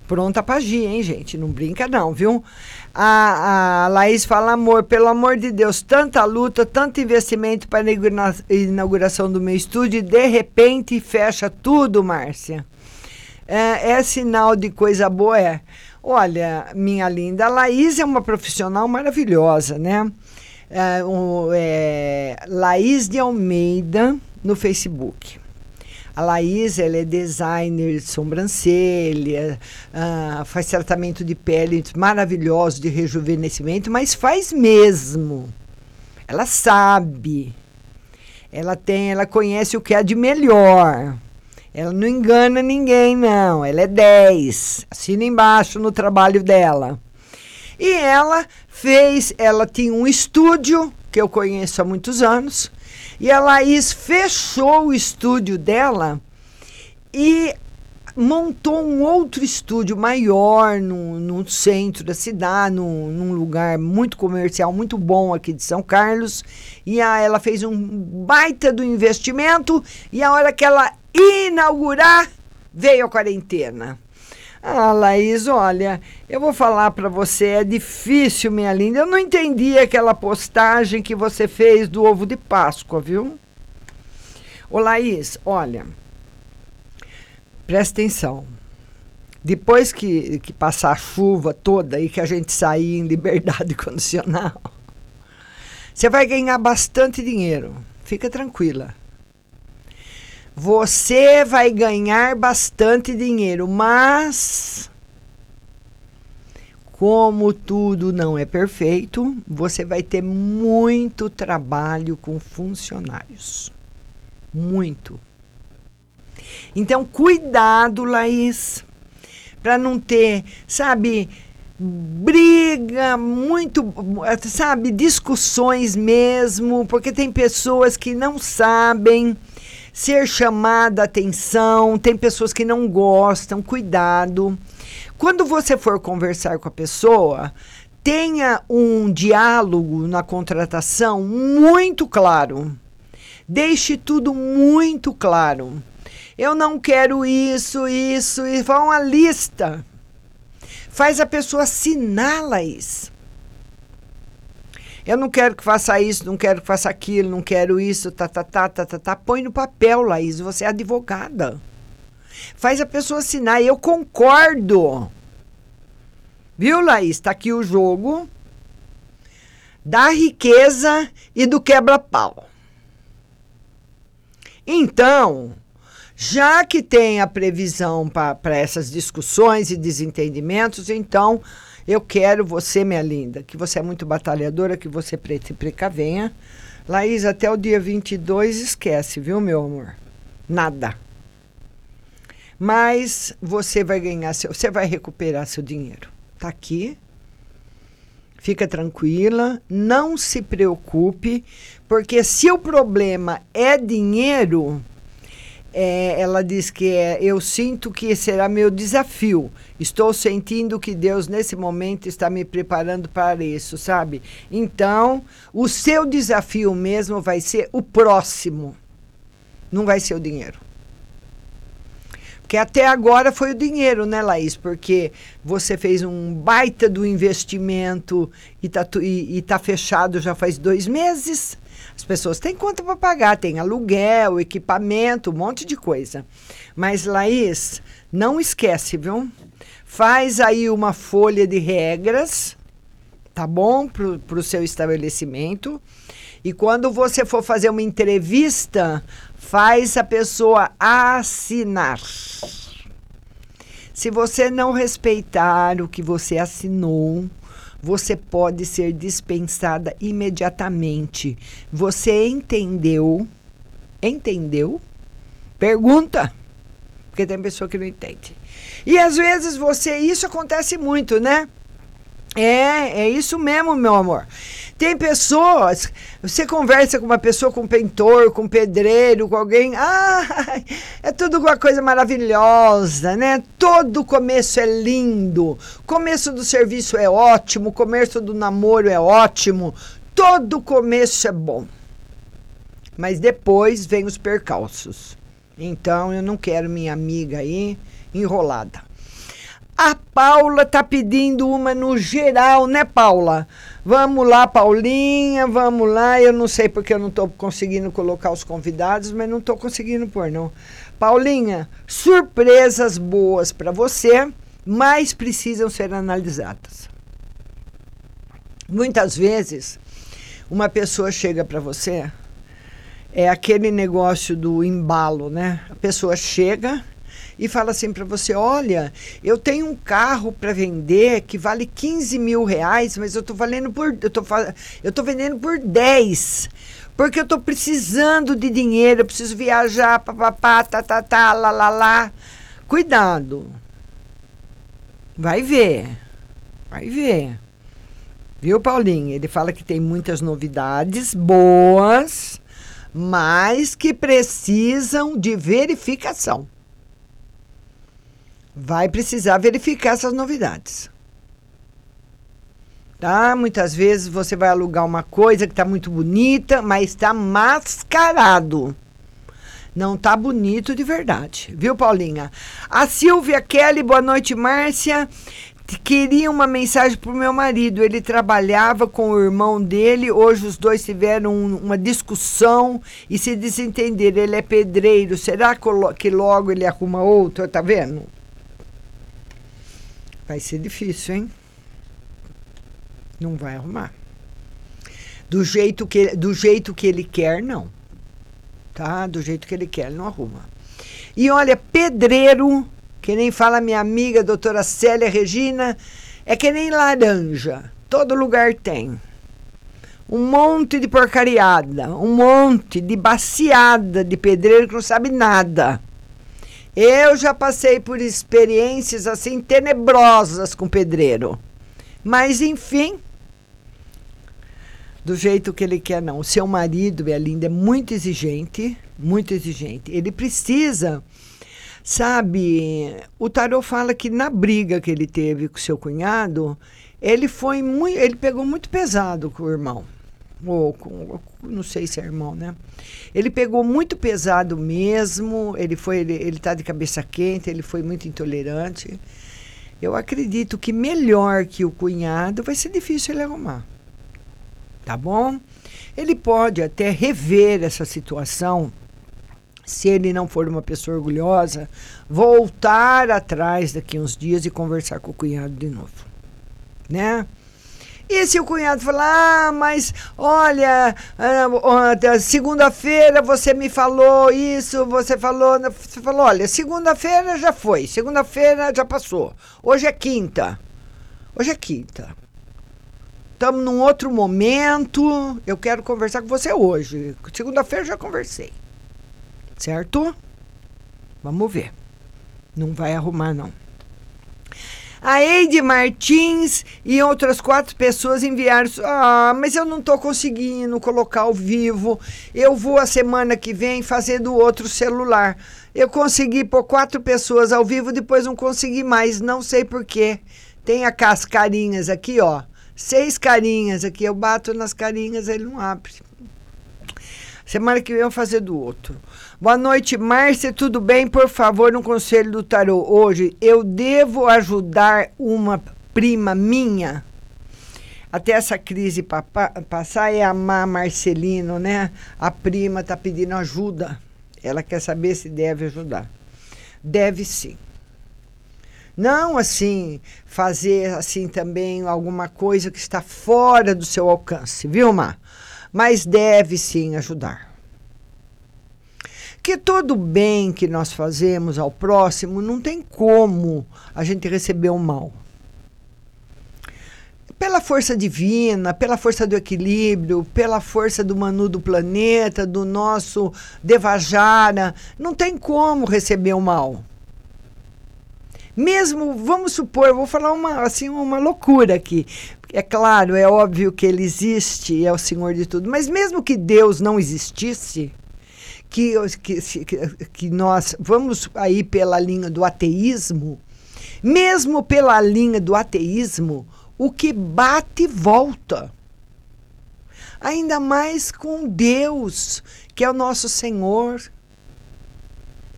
Speaker 7: pronta pra agir, hein, gente? Não brinca, não, viu? A, a Laís fala, amor, pelo amor de Deus, tanta luta, tanto investimento para a inaugura- inauguração do meu estúdio e de repente fecha tudo, Márcia. É, é sinal de coisa boa, é. Olha, minha linda, a Laís é uma profissional maravilhosa, né? É, é, Laís de Almeida no Facebook. A Laís, ela é designer de sobrancelha, ah, faz tratamento de pele maravilhoso de rejuvenescimento, mas faz mesmo. Ela sabe. Ela tem, ela conhece o que é de melhor. Ela não engana ninguém, não. Ela é 10. Assina embaixo no trabalho dela. E ela fez, ela tinha um estúdio que eu conheço há muitos anos, e a Laís fechou o estúdio dela e montou um outro estúdio maior no, no centro da cidade, num, num lugar muito comercial, muito bom aqui de São Carlos. E a, ela fez um baita do investimento e a hora que ela inaugurar, veio a quarentena. Ah, Laís, olha, eu vou falar para você, é difícil, minha linda. Eu não entendi aquela postagem que você fez do ovo de Páscoa, viu? Ô, Laís, olha, presta atenção. Depois que, que passar a chuva toda e que a gente sair em liberdade condicional, você vai ganhar bastante dinheiro. Fica tranquila. Você vai ganhar bastante dinheiro, mas como tudo não é perfeito, você vai ter muito trabalho com funcionários. Muito. Então, cuidado, Laís, para não ter, sabe, briga, muito, sabe, discussões mesmo, porque tem pessoas que não sabem ser chamada atenção, tem pessoas que não gostam, cuidado. Quando você for conversar com a pessoa, tenha um diálogo na contratação muito claro. Deixe tudo muito claro. Eu não quero isso, isso, e faz uma lista. Faz a pessoa assinar, Laís. Eu não quero que faça isso, não quero que faça aquilo, não quero isso, tá, tá, tá, tá, tá, tá. Põe no papel, Laís, você é advogada. Faz a pessoa assinar, eu concordo. Viu, Laís? Tá aqui o jogo da riqueza e do quebra-pau. Então, já que tem a previsão para essas discussões e desentendimentos, então Eu quero você, minha linda, que você é muito batalhadora, que você pre se precavenha. Laís, até o dia 22 esquece, viu, meu amor? Nada. Mas você vai ganhar seu, você vai recuperar seu dinheiro. Tá aqui. Fica tranquila, não se preocupe, porque se o problema é dinheiro, é, ela diz que é, eu sinto que será meu desafio. Estou sentindo que Deus, nesse momento, está me preparando para isso, sabe? Então, o seu desafio mesmo vai ser o próximo, não vai ser o dinheiro. Porque até agora foi o dinheiro, né, Laís? Porque você fez um baita do investimento e tá, e, e tá fechado já faz dois meses. As pessoas têm conta para pagar, tem aluguel, equipamento, um monte de coisa. Mas, Laís, não esquece, viu? Faz aí uma folha de regras, tá bom? Para o seu estabelecimento. E quando você for fazer uma entrevista, faz a pessoa assinar. Se você não respeitar o que você assinou, você pode ser dispensada imediatamente. Você entendeu? Entendeu? Pergunta. Porque tem pessoa que não entende. E às vezes você, isso acontece muito, né? É, é isso mesmo, meu amor. Tem pessoas, você conversa com uma pessoa, com um pintor, com um pedreiro, com alguém, ah, é tudo uma coisa maravilhosa, né? Todo começo é lindo, começo do serviço é ótimo, começo do namoro é ótimo, todo começo é bom. Mas depois vem os percalços. Então eu não quero minha amiga aí enrolada. A Paula tá pedindo uma no geral, né, Paula? Vamos lá, Paulinha, vamos lá. Eu não sei porque eu não estou conseguindo colocar os convidados, mas não estou conseguindo pôr, não. Paulinha, surpresas boas para você, mas precisam ser analisadas. Muitas vezes, uma pessoa chega para você, é aquele negócio do embalo, né? A pessoa chega e fala assim para você: olha, eu tenho um carro para vender que vale 15 mil reais, mas eu estou valendo por. Eu tô, eu tô vendendo por 10. Porque eu estou precisando de dinheiro, eu preciso viajar, papapá, tá, tá, tá, lá, lá, lá. Cuidado. Vai ver. Vai ver. Viu, Paulinho? Ele fala que tem muitas novidades boas, mas que precisam de verificação vai precisar verificar essas novidades. Tá? Muitas vezes você vai alugar uma coisa que está muito bonita, mas está mascarado. Não está bonito de verdade, viu, Paulinha? A Silvia Kelly, boa noite, Márcia. Queria uma mensagem para o meu marido. Ele trabalhava com o irmão dele. Hoje os dois tiveram uma discussão e se desentenderam. Ele é pedreiro. Será que logo ele arruma outro? Tá vendo? Vai ser difícil, hein? Não vai arrumar. Do jeito que, do jeito que ele quer, não. Tá? Do jeito que ele quer, ele não arruma. E olha, pedreiro, que nem fala minha amiga, doutora Célia Regina, é que nem laranja. Todo lugar tem. Um monte de porcariada, um monte de baciada de pedreiro que não sabe nada. Eu já passei por experiências assim tenebrosas com pedreiro. Mas enfim, do jeito que ele quer não. O seu marido, Belinda, é muito exigente, muito exigente. Ele precisa, sabe, o tarot fala que na briga que ele teve com seu cunhado, ele foi muito, ele pegou muito pesado com o irmão ou com, não sei se é irmão, né? Ele pegou muito pesado mesmo, ele foi, ele, ele tá de cabeça quente, ele foi muito intolerante. Eu acredito que melhor que o cunhado vai ser difícil ele arrumar. Tá bom? Ele pode até rever essa situação, se ele não for uma pessoa orgulhosa, voltar atrás daqui uns dias e conversar com o cunhado de novo. Né? E se o cunhado falar, ah, mas olha, ah, segunda-feira você me falou isso, você falou, você falou, olha, segunda-feira já foi, segunda-feira já passou, hoje é quinta. Hoje é quinta. Estamos num outro momento. Eu quero conversar com você hoje. Segunda-feira já conversei. Certo? Vamos ver. Não vai arrumar, não. A Eide Martins e outras quatro pessoas enviaram. Ah, mas eu não estou conseguindo colocar ao vivo. Eu vou a semana que vem fazer do outro celular. Eu consegui por quatro pessoas ao vivo, depois não consegui mais. Não sei porquê. Tem as carinhas aqui, ó. Seis carinhas aqui. Eu bato nas carinhas, ele não abre. Semana que vem eu vou fazer do outro. Boa noite, Márcia. Tudo bem? Por favor, no conselho do tarô hoje, eu devo ajudar uma prima minha até essa crise passar é amar Marcelino, né? A prima tá pedindo ajuda. Ela quer saber se deve ajudar. Deve sim. Não assim fazer assim também alguma coisa que está fora do seu alcance, viu, Mar? mas deve sim ajudar. Que todo bem que nós fazemos ao próximo não tem como a gente receber o mal. Pela força divina, pela força do equilíbrio, pela força do Manu do planeta, do nosso Devajara, não tem como receber o mal. Mesmo, vamos supor, vou falar uma, assim, uma loucura aqui. É claro, é óbvio que ele existe, é o Senhor de tudo, mas mesmo que Deus não existisse, que, que, que nós vamos aí pela linha do ateísmo, mesmo pela linha do ateísmo, o que bate volta. Ainda mais com Deus, que é o nosso Senhor.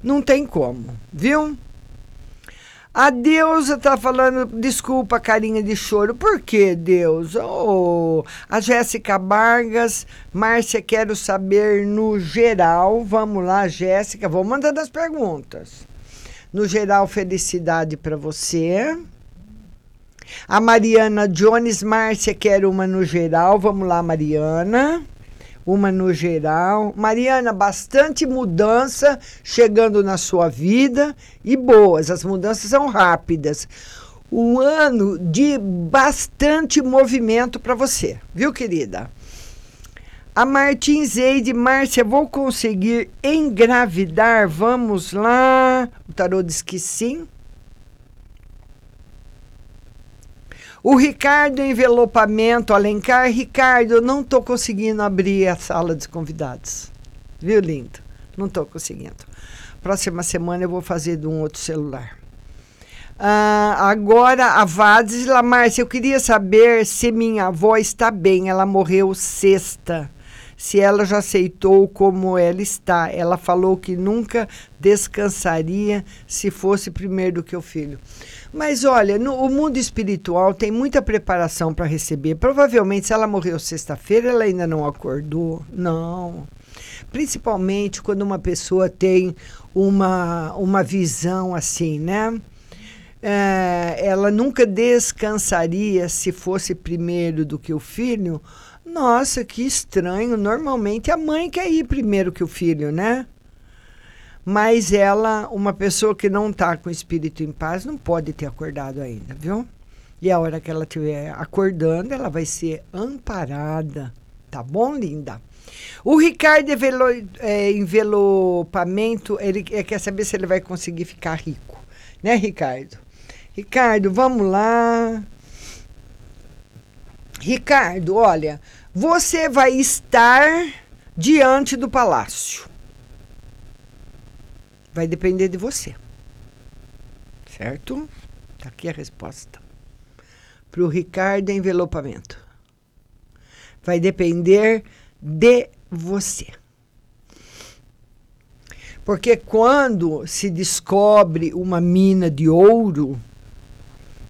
Speaker 7: Não tem como, viu? A deusa tá falando, desculpa, carinha de choro. Por que, Deus? Oh, a Jéssica Vargas, Márcia, quero saber no geral. Vamos lá, Jéssica, vou mandando as perguntas. No geral, felicidade para você. A Mariana Jones, Márcia, quero uma no geral. Vamos lá, Mariana uma no geral. Mariana, bastante mudança chegando na sua vida e boas, as mudanças são rápidas. Um ano de bastante movimento para você, viu, querida? A Martins Eide, Márcia, vou conseguir engravidar? Vamos lá. O tarô diz que sim. O Ricardo Envelopamento Alencar. Ricardo, eu não estou conseguindo abrir a sala dos convidados. Viu, lindo? Não estou conseguindo. Próxima semana eu vou fazer de um outro celular. Ah, agora, a Vadisla Márcia, eu queria saber se minha avó está bem. Ela morreu sexta. Se ela já aceitou como ela está. Ela falou que nunca descansaria se fosse primeiro do que o filho. Mas olha, no, o mundo espiritual tem muita preparação para receber. Provavelmente, se ela morreu sexta-feira, ela ainda não acordou. Não. Principalmente quando uma pessoa tem uma, uma visão assim, né? É, ela nunca descansaria se fosse primeiro do que o filho. Nossa, que estranho. Normalmente a mãe quer ir primeiro que o filho, né? Mas ela, uma pessoa que não está com o espírito em paz, não pode ter acordado ainda, viu? E a hora que ela estiver acordando, ela vai ser amparada. Tá bom, linda? O Ricardo envelo, é, envelopamento, ele quer saber se ele vai conseguir ficar rico. Né, Ricardo? Ricardo, vamos lá. Ricardo, olha, você vai estar diante do palácio. Vai depender de você. Certo? Está aqui a resposta. Para o Ricardo envelopamento. Vai depender de você. Porque quando se descobre uma mina de ouro,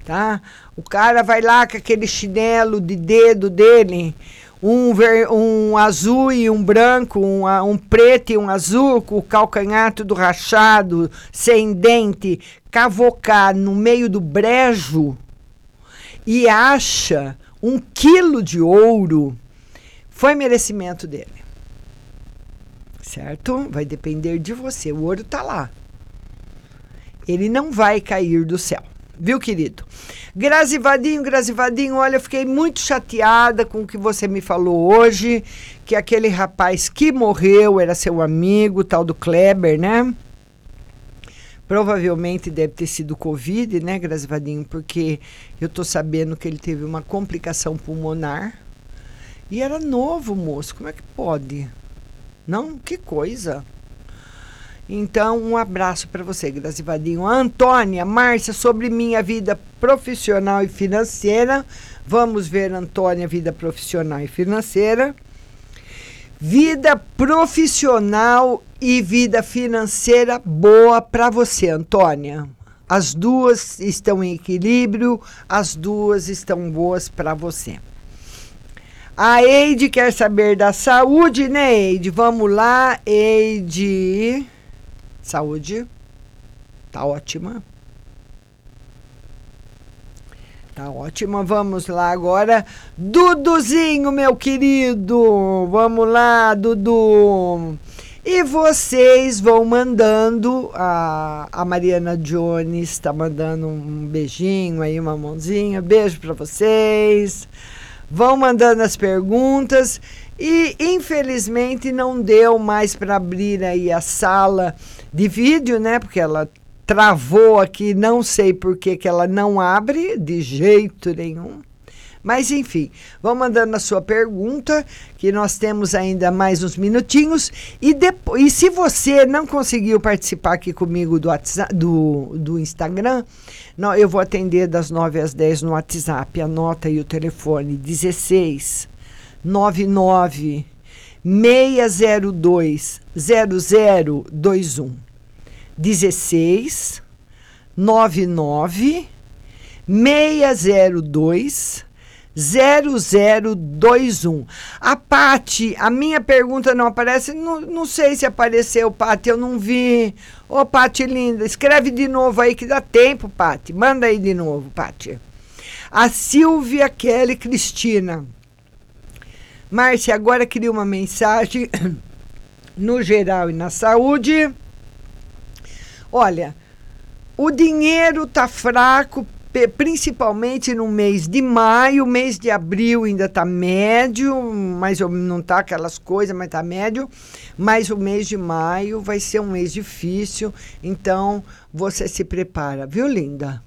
Speaker 7: tá? O cara vai lá com aquele chinelo de dedo dele um, ver, um azul e um branco, um, um preto e um azul, com o calcanhar tudo rachado, sem dente, cavocar no meio do brejo e acha um quilo de ouro, foi merecimento dele. Certo? Vai depender de você. O ouro está lá. Ele não vai cair do céu. Viu, querido? Grazivadinho, Grazivadinho, olha, eu fiquei muito chateada com o que você me falou hoje, que aquele rapaz que morreu era seu amigo, tal do Kleber, né? Provavelmente deve ter sido Covid, né, Grazivadinho? Porque eu tô sabendo que ele teve uma complicação pulmonar. E era novo, moço. Como é que pode? Não? Que coisa. Então, um abraço para você, Grazivadinho. Antônia, Márcia, sobre minha vida profissional e financeira. Vamos ver, Antônia, vida profissional e financeira. Vida profissional e vida financeira boa para você, Antônia. As duas estão em equilíbrio, as duas estão boas para você. A Eide quer saber da saúde, né, Eide? Vamos lá, Eide. Saúde. Tá ótima. Tá ótima. Vamos lá agora. Duduzinho, meu querido. Vamos lá, Dudu. E vocês vão mandando. A, a Mariana Jones está mandando um beijinho aí, uma mãozinha. Beijo para vocês. Vão mandando as perguntas. E infelizmente não deu mais para abrir aí a sala de vídeo, né? Porque ela travou aqui, não sei por que, que ela não abre de jeito nenhum. Mas enfim, vão mandando a sua pergunta, que nós temos ainda mais uns minutinhos. E, depois, e se você não conseguiu participar aqui comigo do, WhatsApp, do, do Instagram, não, eu vou atender das 9 às 10 no WhatsApp. Anota aí o telefone: 16 99 602 0021. 16 99 602 0021. A Pati, a minha pergunta não aparece, não, não sei se apareceu, Pati, eu não vi. Ô, Pati linda, escreve de novo aí que dá tempo, Pati. Manda aí de novo, Pati. A Silvia Kelly Cristina. Márcia, agora queria uma mensagem no geral e na saúde. Olha, o dinheiro tá fraco, principalmente no mês de maio, mês de abril ainda tá médio, mas não tá aquelas coisas, mas tá médio. Mas o mês de maio vai ser um mês difícil, então você se prepara, viu, linda?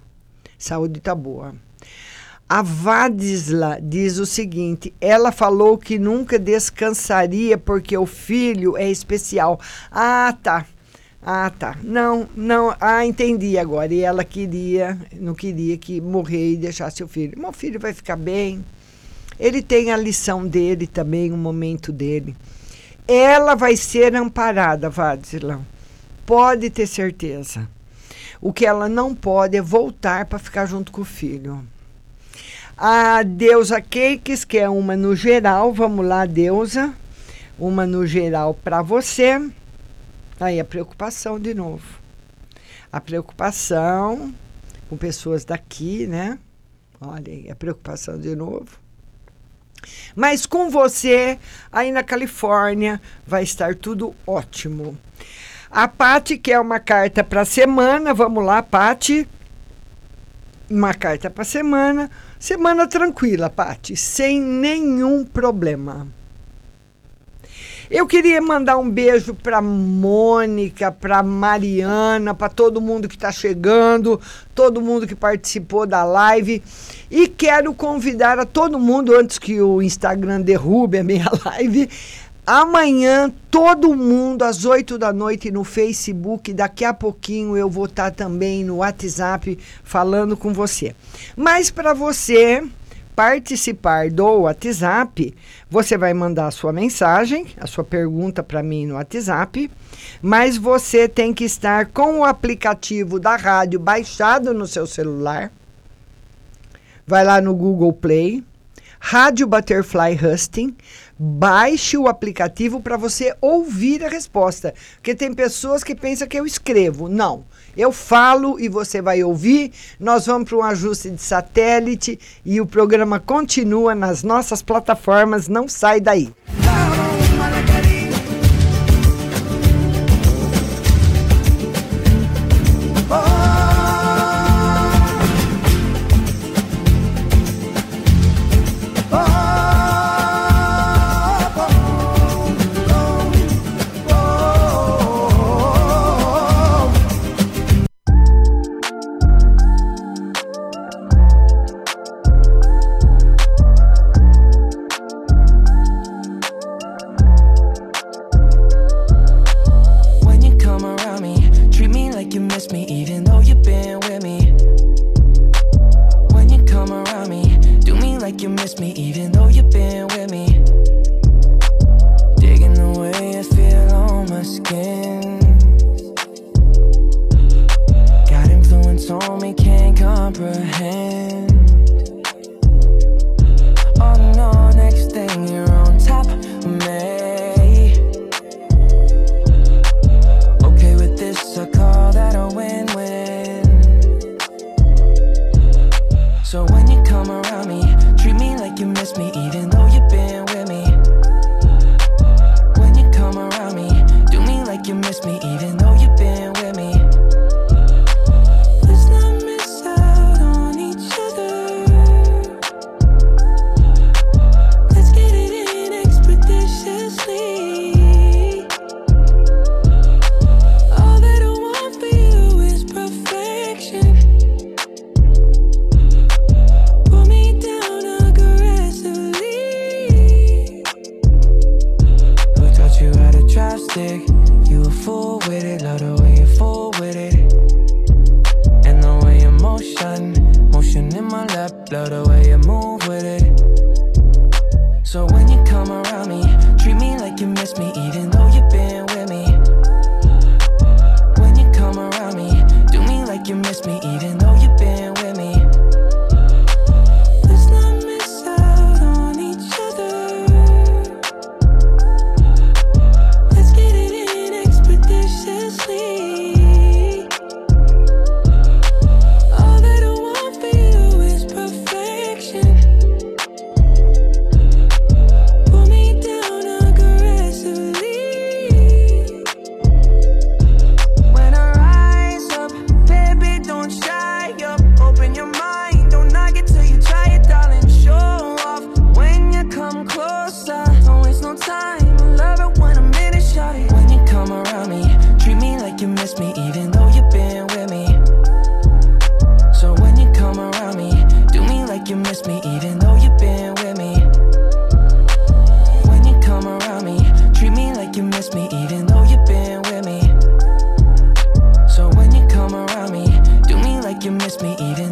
Speaker 7: Saúde tá boa. A Vadisla diz o seguinte: ela falou que nunca descansaria porque o filho é especial. Ah, tá. Ah, tá. Não, não. Ah, entendi agora. E ela queria, não queria que morrer e deixasse o filho. Meu filho vai ficar bem. Ele tem a lição dele também, o momento dele. Ela vai ser amparada, Vadisla. Pode ter certeza. O que ela não pode é voltar para ficar junto com o filho. A Deusa Cakes, que é uma no geral. Vamos lá, Deusa. Uma no geral para você. Aí a preocupação de novo. A preocupação com pessoas daqui, né? Olha aí, a preocupação de novo. Mas com você, aí na Califórnia, vai estar tudo ótimo. A Pati quer uma carta para semana. Vamos lá, Pati. Uma carta para semana. Semana tranquila, Pati, sem nenhum problema. Eu queria mandar um beijo para Mônica, para Mariana, para todo mundo que está chegando, todo mundo que participou da live. E quero convidar a todo mundo, antes que o Instagram derrube a minha live, Amanhã, todo mundo, às 8 da noite, no Facebook. Daqui a pouquinho eu vou estar também no WhatsApp falando com você. Mas para você participar do WhatsApp, você vai mandar a sua mensagem, a sua pergunta para mim no WhatsApp, mas você tem que estar com o aplicativo da rádio baixado no seu celular. Vai lá no Google Play, Rádio Butterfly Husting, baixe o aplicativo para você ouvir a resposta. Porque tem pessoas que pensam que eu escrevo. Não. Eu falo e você vai ouvir. Nós vamos para um ajuste de satélite e o programa continua nas nossas plataformas. Não sai daí.
Speaker 12: miss me, even miss me, even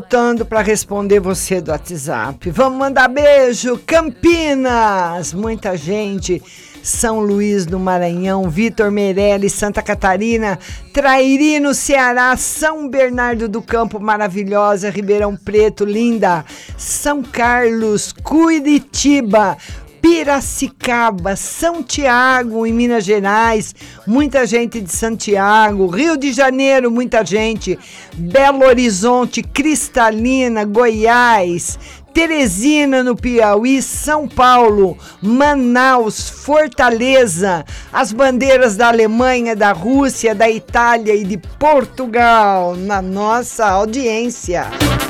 Speaker 7: voltando para responder você do WhatsApp. Vamos mandar beijo, Campinas! Muita gente. São Luís do Maranhão, Vitor Meirelles, Santa Catarina, Trairi no Ceará, São Bernardo do Campo, maravilhosa, Ribeirão Preto, linda, São Carlos, Curitiba, Piracicaba, São Tiago, em Minas Gerais, muita gente de Santiago, Rio de Janeiro, muita gente, Belo Horizonte, Cristalina, Goiás, Teresina, no Piauí, São Paulo, Manaus, Fortaleza, as bandeiras da Alemanha, da Rússia, da Itália e de Portugal, na nossa audiência.
Speaker 13: É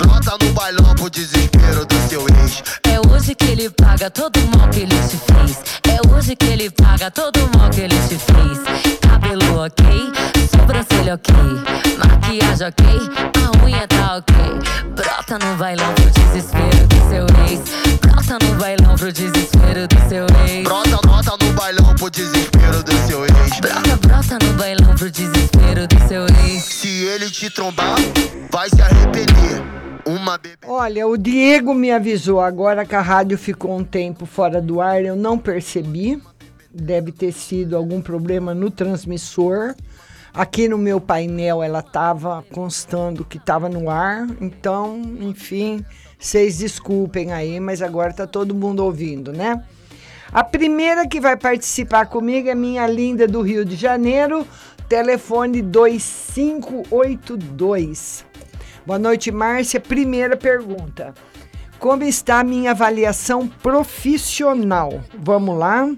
Speaker 13: Brota no bailão pro desespero do seu ex.
Speaker 14: É hoje que ele paga todo o mal que ele te fez. É hoje que ele paga todo o mal que ele te fez. Cabelo ok, sobrancelha ok, maquiagem ok, a unha tá ok. Brota no bailão pro desespero do seu ex. Brota no bailão pro desespero do seu ex.
Speaker 13: Brota, brota no bailão pro desespero do seu ex.
Speaker 14: Brota, brota no bailão pro desespero do seu ex.
Speaker 13: Se ele te trombar, vai se arrepender. Uma bebê.
Speaker 7: Olha, o Diego me avisou agora que a rádio ficou um tempo fora do ar, eu não percebi. Deve ter sido algum problema no transmissor. Aqui no meu painel ela estava constando que estava no ar, então, enfim, vocês desculpem aí, mas agora tá todo mundo ouvindo, né? A primeira que vai participar comigo é minha linda do Rio de Janeiro, telefone 2582. Boa noite, Márcia. Primeira pergunta. Como está a minha avaliação profissional? Vamos lá?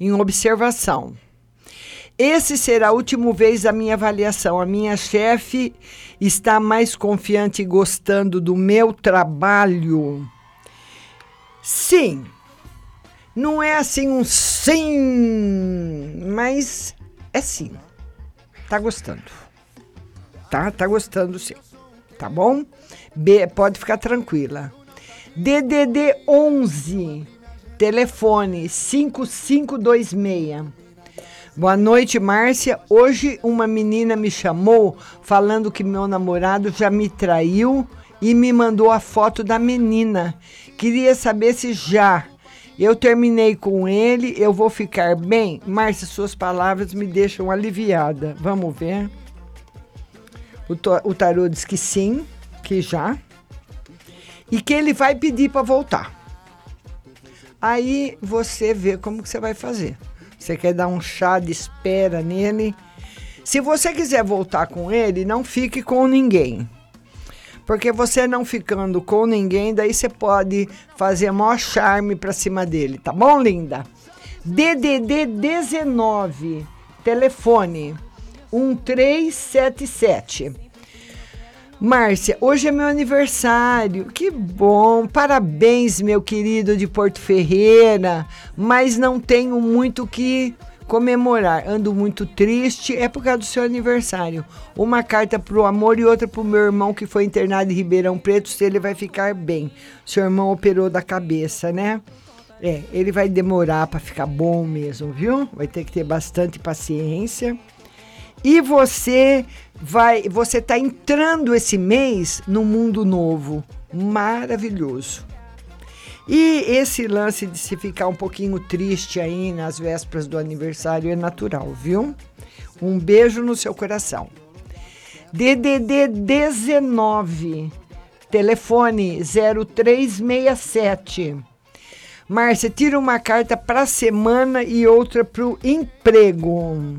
Speaker 7: Em observação. Esse será a última vez da minha avaliação. A minha chefe está mais confiante e gostando do meu trabalho. Sim, Não é assim um sim, mas é sim. Tá gostando. Tá? Tá gostando sim. Tá bom? B, pode ficar tranquila. DDD 11, telefone 5526. Boa noite, Márcia. Hoje uma menina me chamou falando que meu namorado já me traiu e me mandou a foto da menina. Queria saber se já eu terminei com ele, eu vou ficar bem? Márcia, suas palavras me deixam aliviada. Vamos ver. O, o tarô diz que sim, que já. E que ele vai pedir para voltar. Aí você vê como que você vai fazer. Você quer dar um chá de espera nele? Se você quiser voltar com ele, não fique com ninguém. Porque você não ficando com ninguém, daí você pode fazer maior charme pra cima dele, tá bom, linda? DDD 19, telefone 1377. Márcia, hoje é meu aniversário. Que bom! Parabéns, meu querido de Porto Ferreira. Mas não tenho muito que comemorar. Ando muito triste, é por causa do seu aniversário. Uma carta pro amor e outra pro meu irmão que foi internado em Ribeirão Preto, se ele vai ficar bem. Seu irmão operou da cabeça, né? É, ele vai demorar para ficar bom mesmo, viu? Vai ter que ter bastante paciência. E você vai, você tá entrando esse mês num mundo novo, maravilhoso. E esse lance de se ficar um pouquinho triste aí nas vésperas do aniversário é natural, viu? Um beijo no seu coração. DDD 19, telefone 0367. Márcia, tira uma carta para semana e outra para o emprego.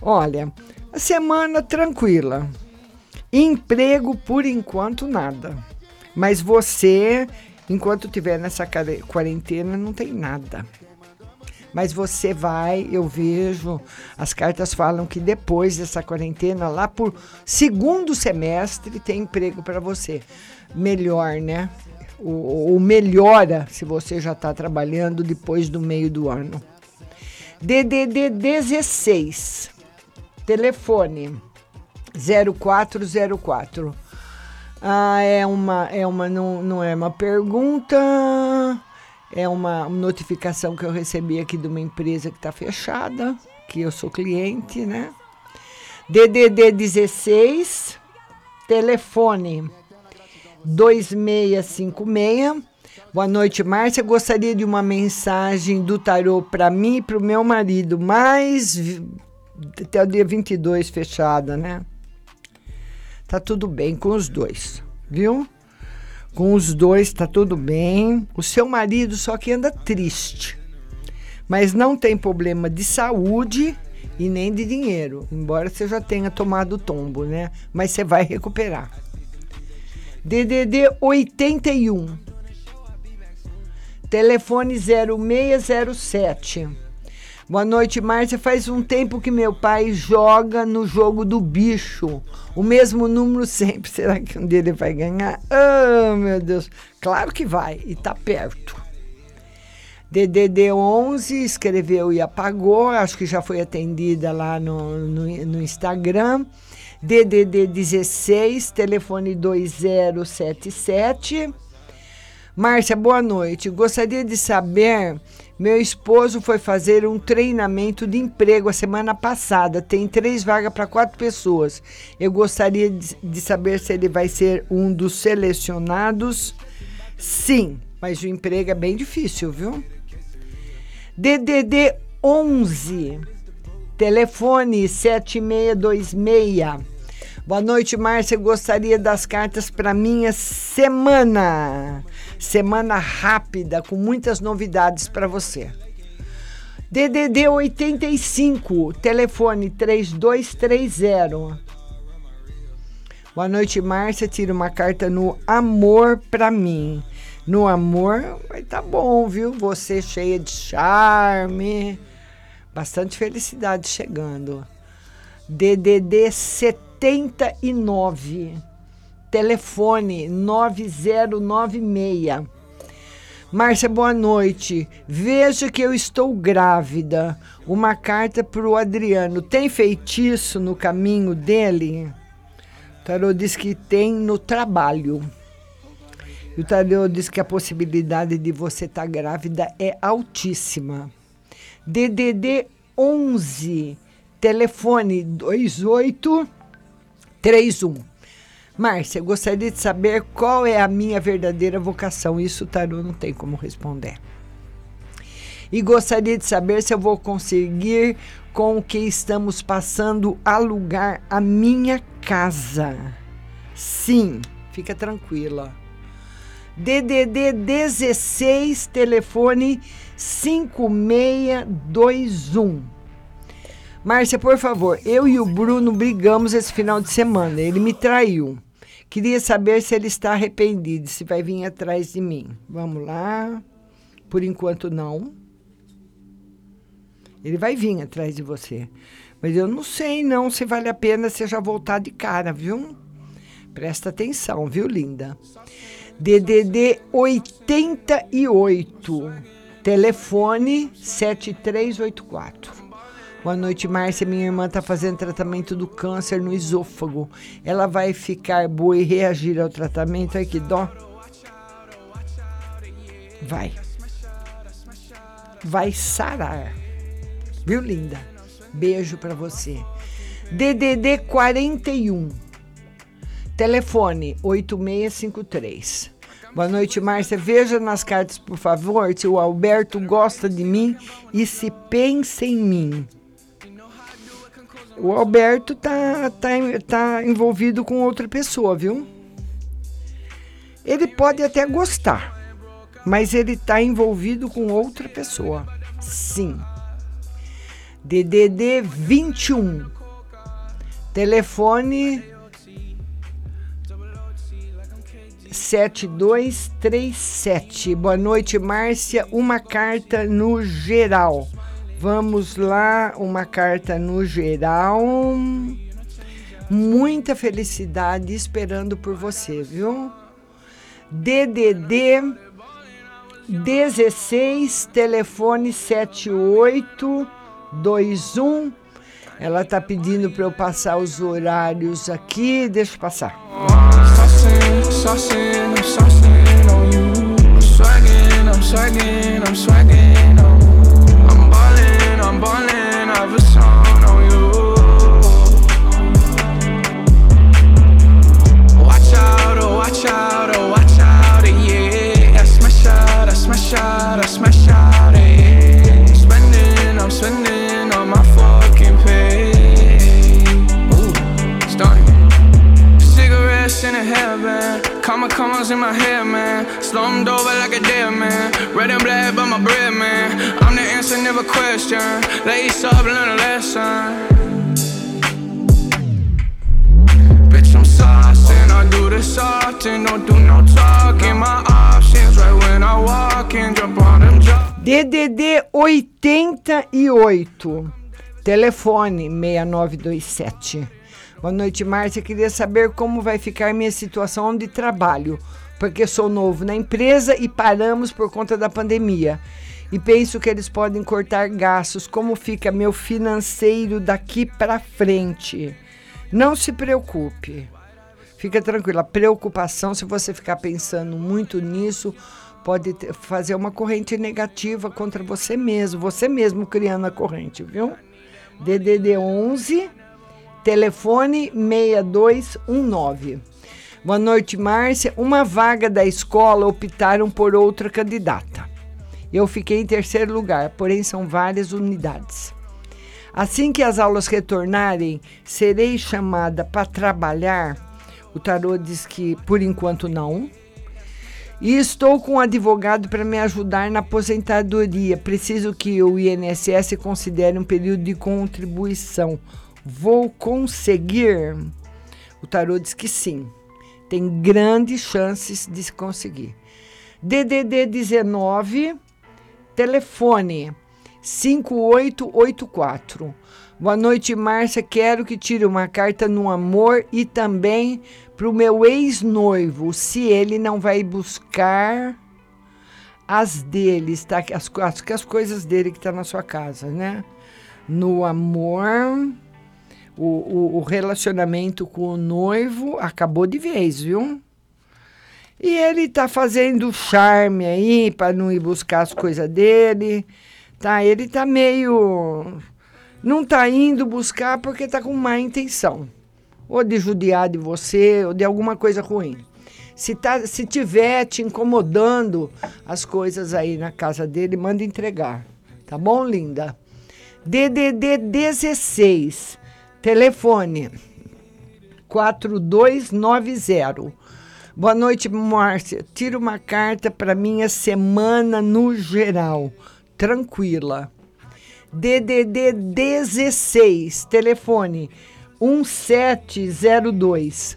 Speaker 7: Olha, a semana tranquila. Emprego, por enquanto, nada. Mas você, enquanto tiver nessa quarentena, não tem nada. Mas você vai, eu vejo, as cartas falam que depois dessa quarentena, lá por segundo semestre, tem emprego para você. Melhor, né? Ou, ou melhora se você já está trabalhando depois do meio do ano. DDD 16, telefone 0404. Ah, é uma, é uma não, não é uma pergunta, é uma notificação que eu recebi aqui de uma empresa que está fechada, que eu sou cliente, né? DDD 16, telefone 2656. Boa noite, Márcia. Gostaria de uma mensagem do tarô para mim e para o meu marido, mas vi- até o dia 22 fechada, né? Tá tudo bem com os dois, viu? Com os dois tá tudo bem. O seu marido só que anda triste. Mas não tem problema de saúde e nem de dinheiro, embora você já tenha tomado o tombo, né? Mas você vai recuperar. DDD 81. Telefone 0607. Boa noite, Márcia. Faz um tempo que meu pai joga no jogo do bicho. O mesmo número sempre. Será que um dia ele vai ganhar? Oh, meu Deus. Claro que vai. E tá perto. DDD 11 escreveu e apagou. Acho que já foi atendida lá no, no, no Instagram. DDD 16, telefone 2077. Márcia, boa noite. Gostaria de saber. Meu esposo foi fazer um treinamento de emprego a semana passada. Tem três vagas para quatro pessoas. Eu gostaria de, de saber se ele vai ser um dos selecionados. Sim, mas o emprego é bem difícil, viu? DDD 11, telefone 7626. Boa noite, Márcia. Gostaria das cartas para minha semana. Semana rápida, com muitas novidades para você. DDD 85, telefone 3230. Boa noite, Márcia. Tira uma carta no amor para mim. No amor, vai tá bom, viu? Você cheia de charme. Bastante felicidade chegando. DDD 79. Telefone 9096. Márcia, boa noite. Veja que eu estou grávida. Uma carta para o Adriano. Tem feitiço no caminho dele? O tarô diz que tem no trabalho. E o tarô diz que a possibilidade de você estar grávida é altíssima. DDD 11, telefone 2831. Márcia, gostaria de saber qual é a minha verdadeira vocação. Isso o tarô não tem como responder. E gostaria de saber se eu vou conseguir, com o que estamos passando, alugar a minha casa. Sim, fica tranquila. DDD 16, telefone 5621. Márcia, por favor, eu e o Bruno brigamos esse final de semana. Ele me traiu. Queria saber se ele está arrependido, se vai vir atrás de mim. Vamos lá. Por enquanto, não. Ele vai vir atrás de você. Mas eu não sei, não, se vale a pena você já voltar de cara, viu? Presta atenção, viu, linda? DDD 88, telefone 7384. Boa noite, Márcia. Minha irmã está fazendo tratamento do câncer no esôfago. Ela vai ficar boa e reagir ao tratamento? Ai, que dó. Vai. Vai sarar. Viu, linda? Beijo para você. DDD 41. Telefone 8653. Boa noite, Márcia. Veja nas cartas, por favor, se o Alberto gosta de mim e se pensa em mim. O Alberto tá, tá, tá envolvido com outra pessoa, viu? Ele pode até gostar, mas ele tá envolvido com outra pessoa. Sim. DDD 21. Telefone 7237. Boa noite, Márcia. Uma carta no geral. Vamos lá, uma carta no geral. Muita felicidade esperando por você, viu? DDD 16, telefone 7821. Ela tá pedindo para eu passar os horários aqui. Deixa eu passar.
Speaker 15: I'm saucing on you. I'm swagging, I'm swagging, I'm swagging watch out, oh, watch out, yeah. I smash out, I smash out, I smash out, yeah. Spending, I'm spending on my fucking pay. Ooh, stunning. Cigarettes in a hairband. Comma, commas in my head, man. Slumped over like a dead man. Red and black, but my bread, man. I'm the answer, never question. Lace up, learn a lesson. Bitch, I'm saucing. I do this often. Don't do no talking. My options right when I walk in. Jump on them.
Speaker 7: DDD 88. Telefone 6927. Boa noite, Márcia. Queria saber como vai ficar minha situação de trabalho, porque sou novo na empresa e paramos por conta da pandemia. E penso que eles podem cortar gastos. Como fica meu financeiro daqui para frente? Não se preocupe. Fica tranquila. A preocupação, se você ficar pensando muito nisso, pode ter- fazer uma corrente negativa contra você mesmo. Você mesmo criando a corrente, viu? DDD 11 Telefone 6219. Boa noite, Márcia. Uma vaga da escola optaram por outra candidata. Eu fiquei em terceiro lugar, porém são várias unidades. Assim que as aulas retornarem, serei chamada para trabalhar. O tarô diz que por enquanto não. E estou com um advogado para me ajudar na aposentadoria. Preciso que o INSS considere um período de contribuição. Vou conseguir? O tarô diz que sim. Tem grandes chances de se conseguir. DDD 19, telefone 5884. Boa noite, Márcia. Quero que tire uma carta no amor e também para o meu ex-noivo, se ele não vai buscar as deles, tá? As, as, as coisas dele que tá na sua casa, né? No amor, o, o, o relacionamento com o noivo acabou de vez, viu? E ele tá fazendo charme aí para não ir buscar as coisas dele. Tá, ele tá meio não tá indo buscar porque tá com má intenção. Ou de judiar de você, ou de alguma coisa ruim. Se, tá, se tiver te incomodando as coisas aí na casa dele, manda entregar. Tá bom, linda? DDD 16, telefone 4290. Boa noite, Márcia. Tira uma carta para minha semana no geral. Tranquila. DDD 16, telefone 1702.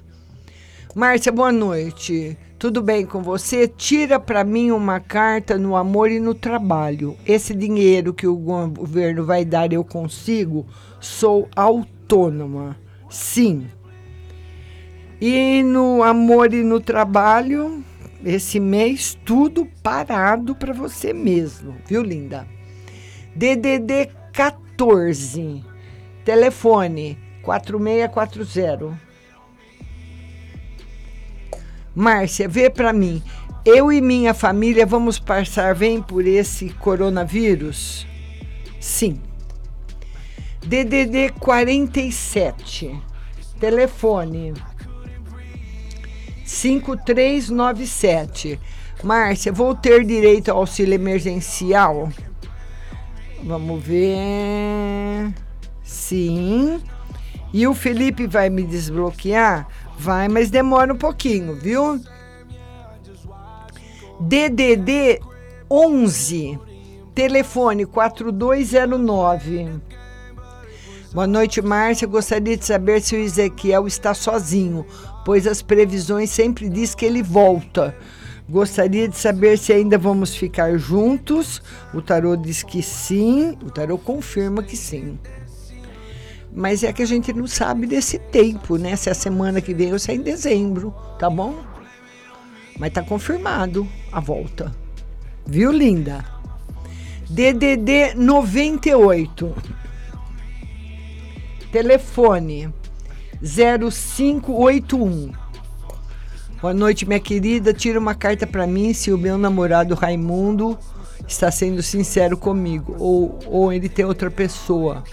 Speaker 7: Márcia, boa noite. Tudo bem com você? Tira para mim uma carta no amor e no trabalho. Esse dinheiro que o governo vai dar eu consigo? Sou autônoma. Sim. E no amor e no trabalho, esse mês tudo parado para você mesmo, viu, linda? DDD 14, telefone 4640. Márcia, vê para mim. Eu e minha família vamos passar bem por esse coronavírus? Sim. DDD 47. Telefone 5397. Márcia, vou ter direito ao auxílio emergencial? Vamos ver. Sim. E o Felipe vai me desbloquear? Vai, mas demora um pouquinho, viu? DDD 11, telefone 4209. Boa noite, Márcia. Gostaria de saber se o Ezequiel está sozinho, pois as previsões sempre diz que ele volta. Gostaria de saber se ainda vamos ficar juntos. O tarô diz que sim, o tarô confirma que sim. Mas é que a gente não sabe desse tempo, né? Se é a semana que vem ou se é em dezembro, tá bom? Mas tá confirmado a volta. Viu, linda? DDD 98. Telefone 0581. Boa noite, minha querida. Tira uma carta para mim se o meu namorado Raimundo está sendo sincero comigo ou, ou ele tem outra pessoa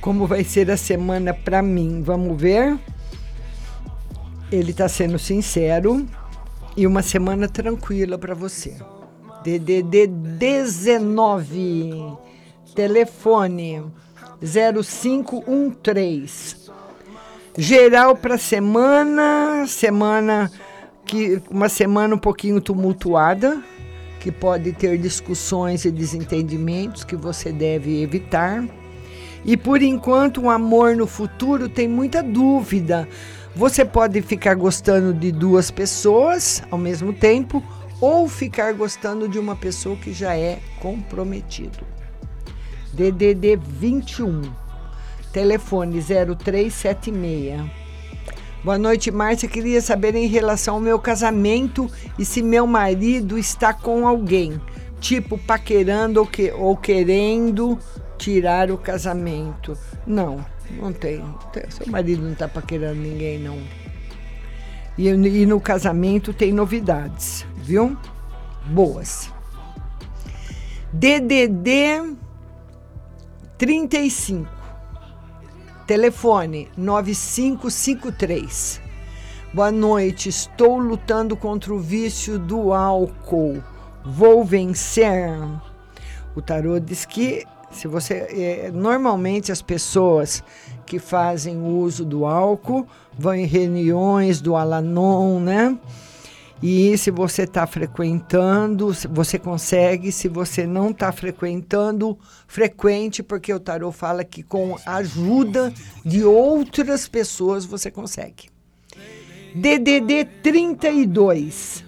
Speaker 7: como vai ser a semana para mim. Vamos ver. Ele está sendo sincero e uma semana tranquila para você. DDD 19, telefone 0513. Geral para semana, semana que uma semana um pouquinho tumultuada, que pode ter discussões e desentendimentos que você deve evitar e por enquanto, o amor no futuro tem muita dúvida. Você pode ficar gostando de duas pessoas ao mesmo tempo ou ficar gostando de uma pessoa que já é comprometido. DDD 21, telefone 0376. Boa noite, Márcia. Queria saber em relação ao meu casamento e se meu marido está com alguém, tipo paquerando ou, que, ou querendo tirar o casamento. Não, não tem. Seu marido não está paquerando ninguém, não. E, e no casamento tem novidades, viu? Boas. DDD 35. Telefone 9553. Boa noite, estou lutando contra o vício do álcool. Vou vencer. O tarô diz que se você é, normalmente as pessoas que fazem uso do álcool vão em reuniões do Alanon, né? E se você está frequentando, você consegue. Se você não está frequentando, frequente, porque o tarot fala que com a ajuda de outras pessoas você consegue. DDD 32,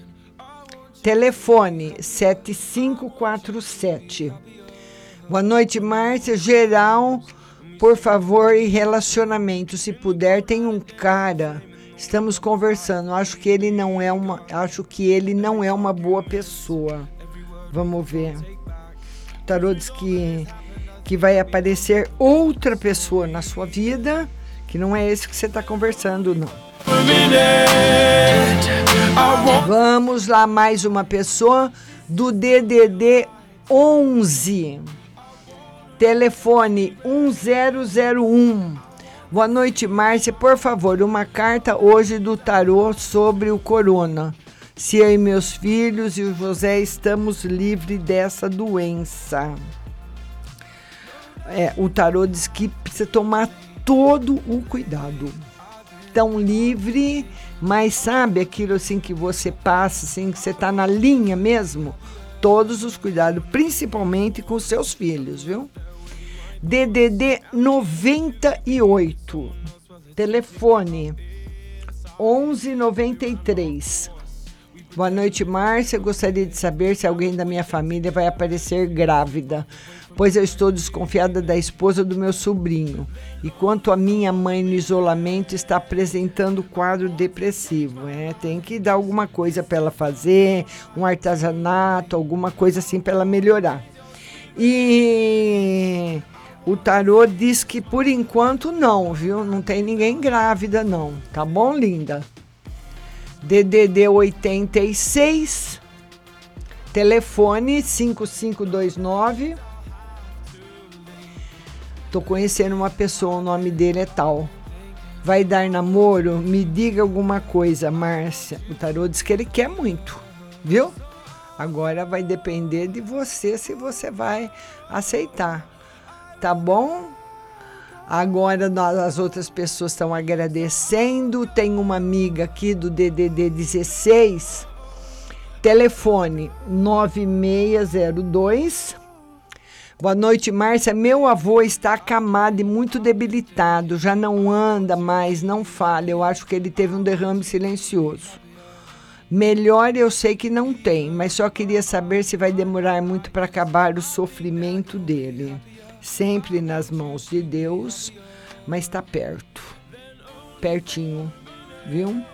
Speaker 7: telefone 7547. Boa noite, Márcia. Geral, por favor, e relacionamento, se puder, tem um cara. Estamos conversando. Acho que ele não é uma, acho que ele não é uma boa pessoa. Vamos ver. O tarô diz que, que vai aparecer outra pessoa na sua vida, que não é esse que você está conversando, não. Vamos lá, mais uma pessoa do DDD 11. Telefone 1001. Boa noite, Márcia. Por favor, uma carta hoje do tarô sobre o corona. Se eu e meus filhos e o José estamos livres dessa doença. É, o tarô diz que precisa tomar todo o cuidado. Tão livre, mas sabe aquilo assim que você passa, assim, que você tá na linha mesmo? Todos os cuidados, principalmente com seus filhos, viu? DDD 98. Telefone 1193. Boa noite, Márcia. Gostaria de saber se alguém da minha família vai aparecer grávida, pois eu estou desconfiada da esposa do meu sobrinho. E quanto a minha mãe no isolamento está apresentando quadro depressivo. É, tem que dar alguma coisa para ela fazer, um artesanato, alguma coisa assim para ela melhorar. E o tarô diz que por enquanto não, viu? Não tem ninguém grávida, não. Tá bom, linda? DDD 86, telefone 5529. Tô conhecendo uma pessoa, o nome dele é tal. Vai dar namoro? Me diga alguma coisa, Márcia. O tarô diz que ele quer muito, viu? Agora vai depender de você se você vai aceitar. Tá bom? Agora nós, as outras pessoas estão agradecendo. Tem uma amiga aqui do DDD 16, telefone 9602. Boa noite, Márcia. Meu avô está acamado e muito debilitado. Já não anda mais, não fala. Eu acho que ele teve um derrame silencioso. Melhor eu sei que não tem, mas só queria saber se vai demorar muito para acabar o sofrimento dele sempre nas mãos de Deus, mas está perto, pertinho, viu?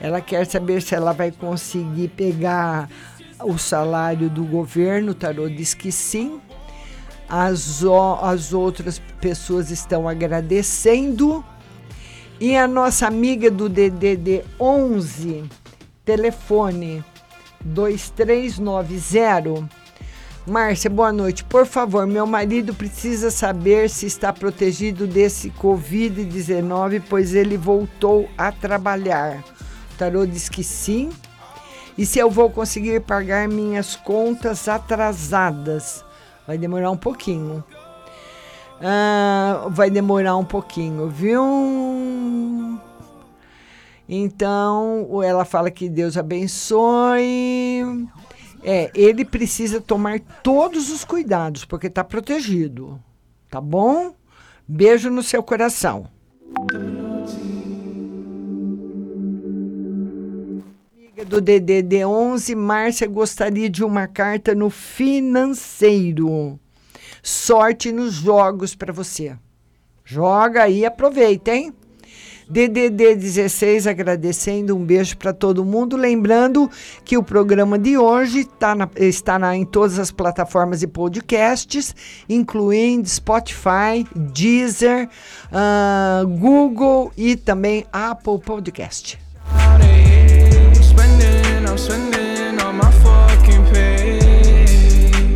Speaker 7: Ela quer saber se ela vai conseguir pegar o salário do governo. O tarô diz que sim. As, as outras pessoas estão agradecendo. E a nossa amiga do DDD 11, telefone 2390 Márcia, boa noite. Por favor, meu marido precisa saber se está protegido desse Covid-19, pois ele voltou a trabalhar. O tarô diz que sim. E se eu vou conseguir pagar minhas contas atrasadas? Vai demorar um pouquinho. Ah, vai demorar um pouquinho, viu? Então, ela fala que Deus abençoe. É, ele precisa tomar todos os cuidados, porque está protegido. Tá bom? Beijo no seu coração. Amiga do DDD 11, Márcia gostaria de uma carta no financeiro. Sorte nos jogos para você. Joga aí, aproveita, hein? DDD 16 agradecendo, um beijo para todo mundo. Lembrando que o programa de hoje tá na, está na, em todas as plataformas de podcasts, incluindo Spotify, Deezer, uh, Google e também Apple Podcast.
Speaker 12: Spending, I'm spending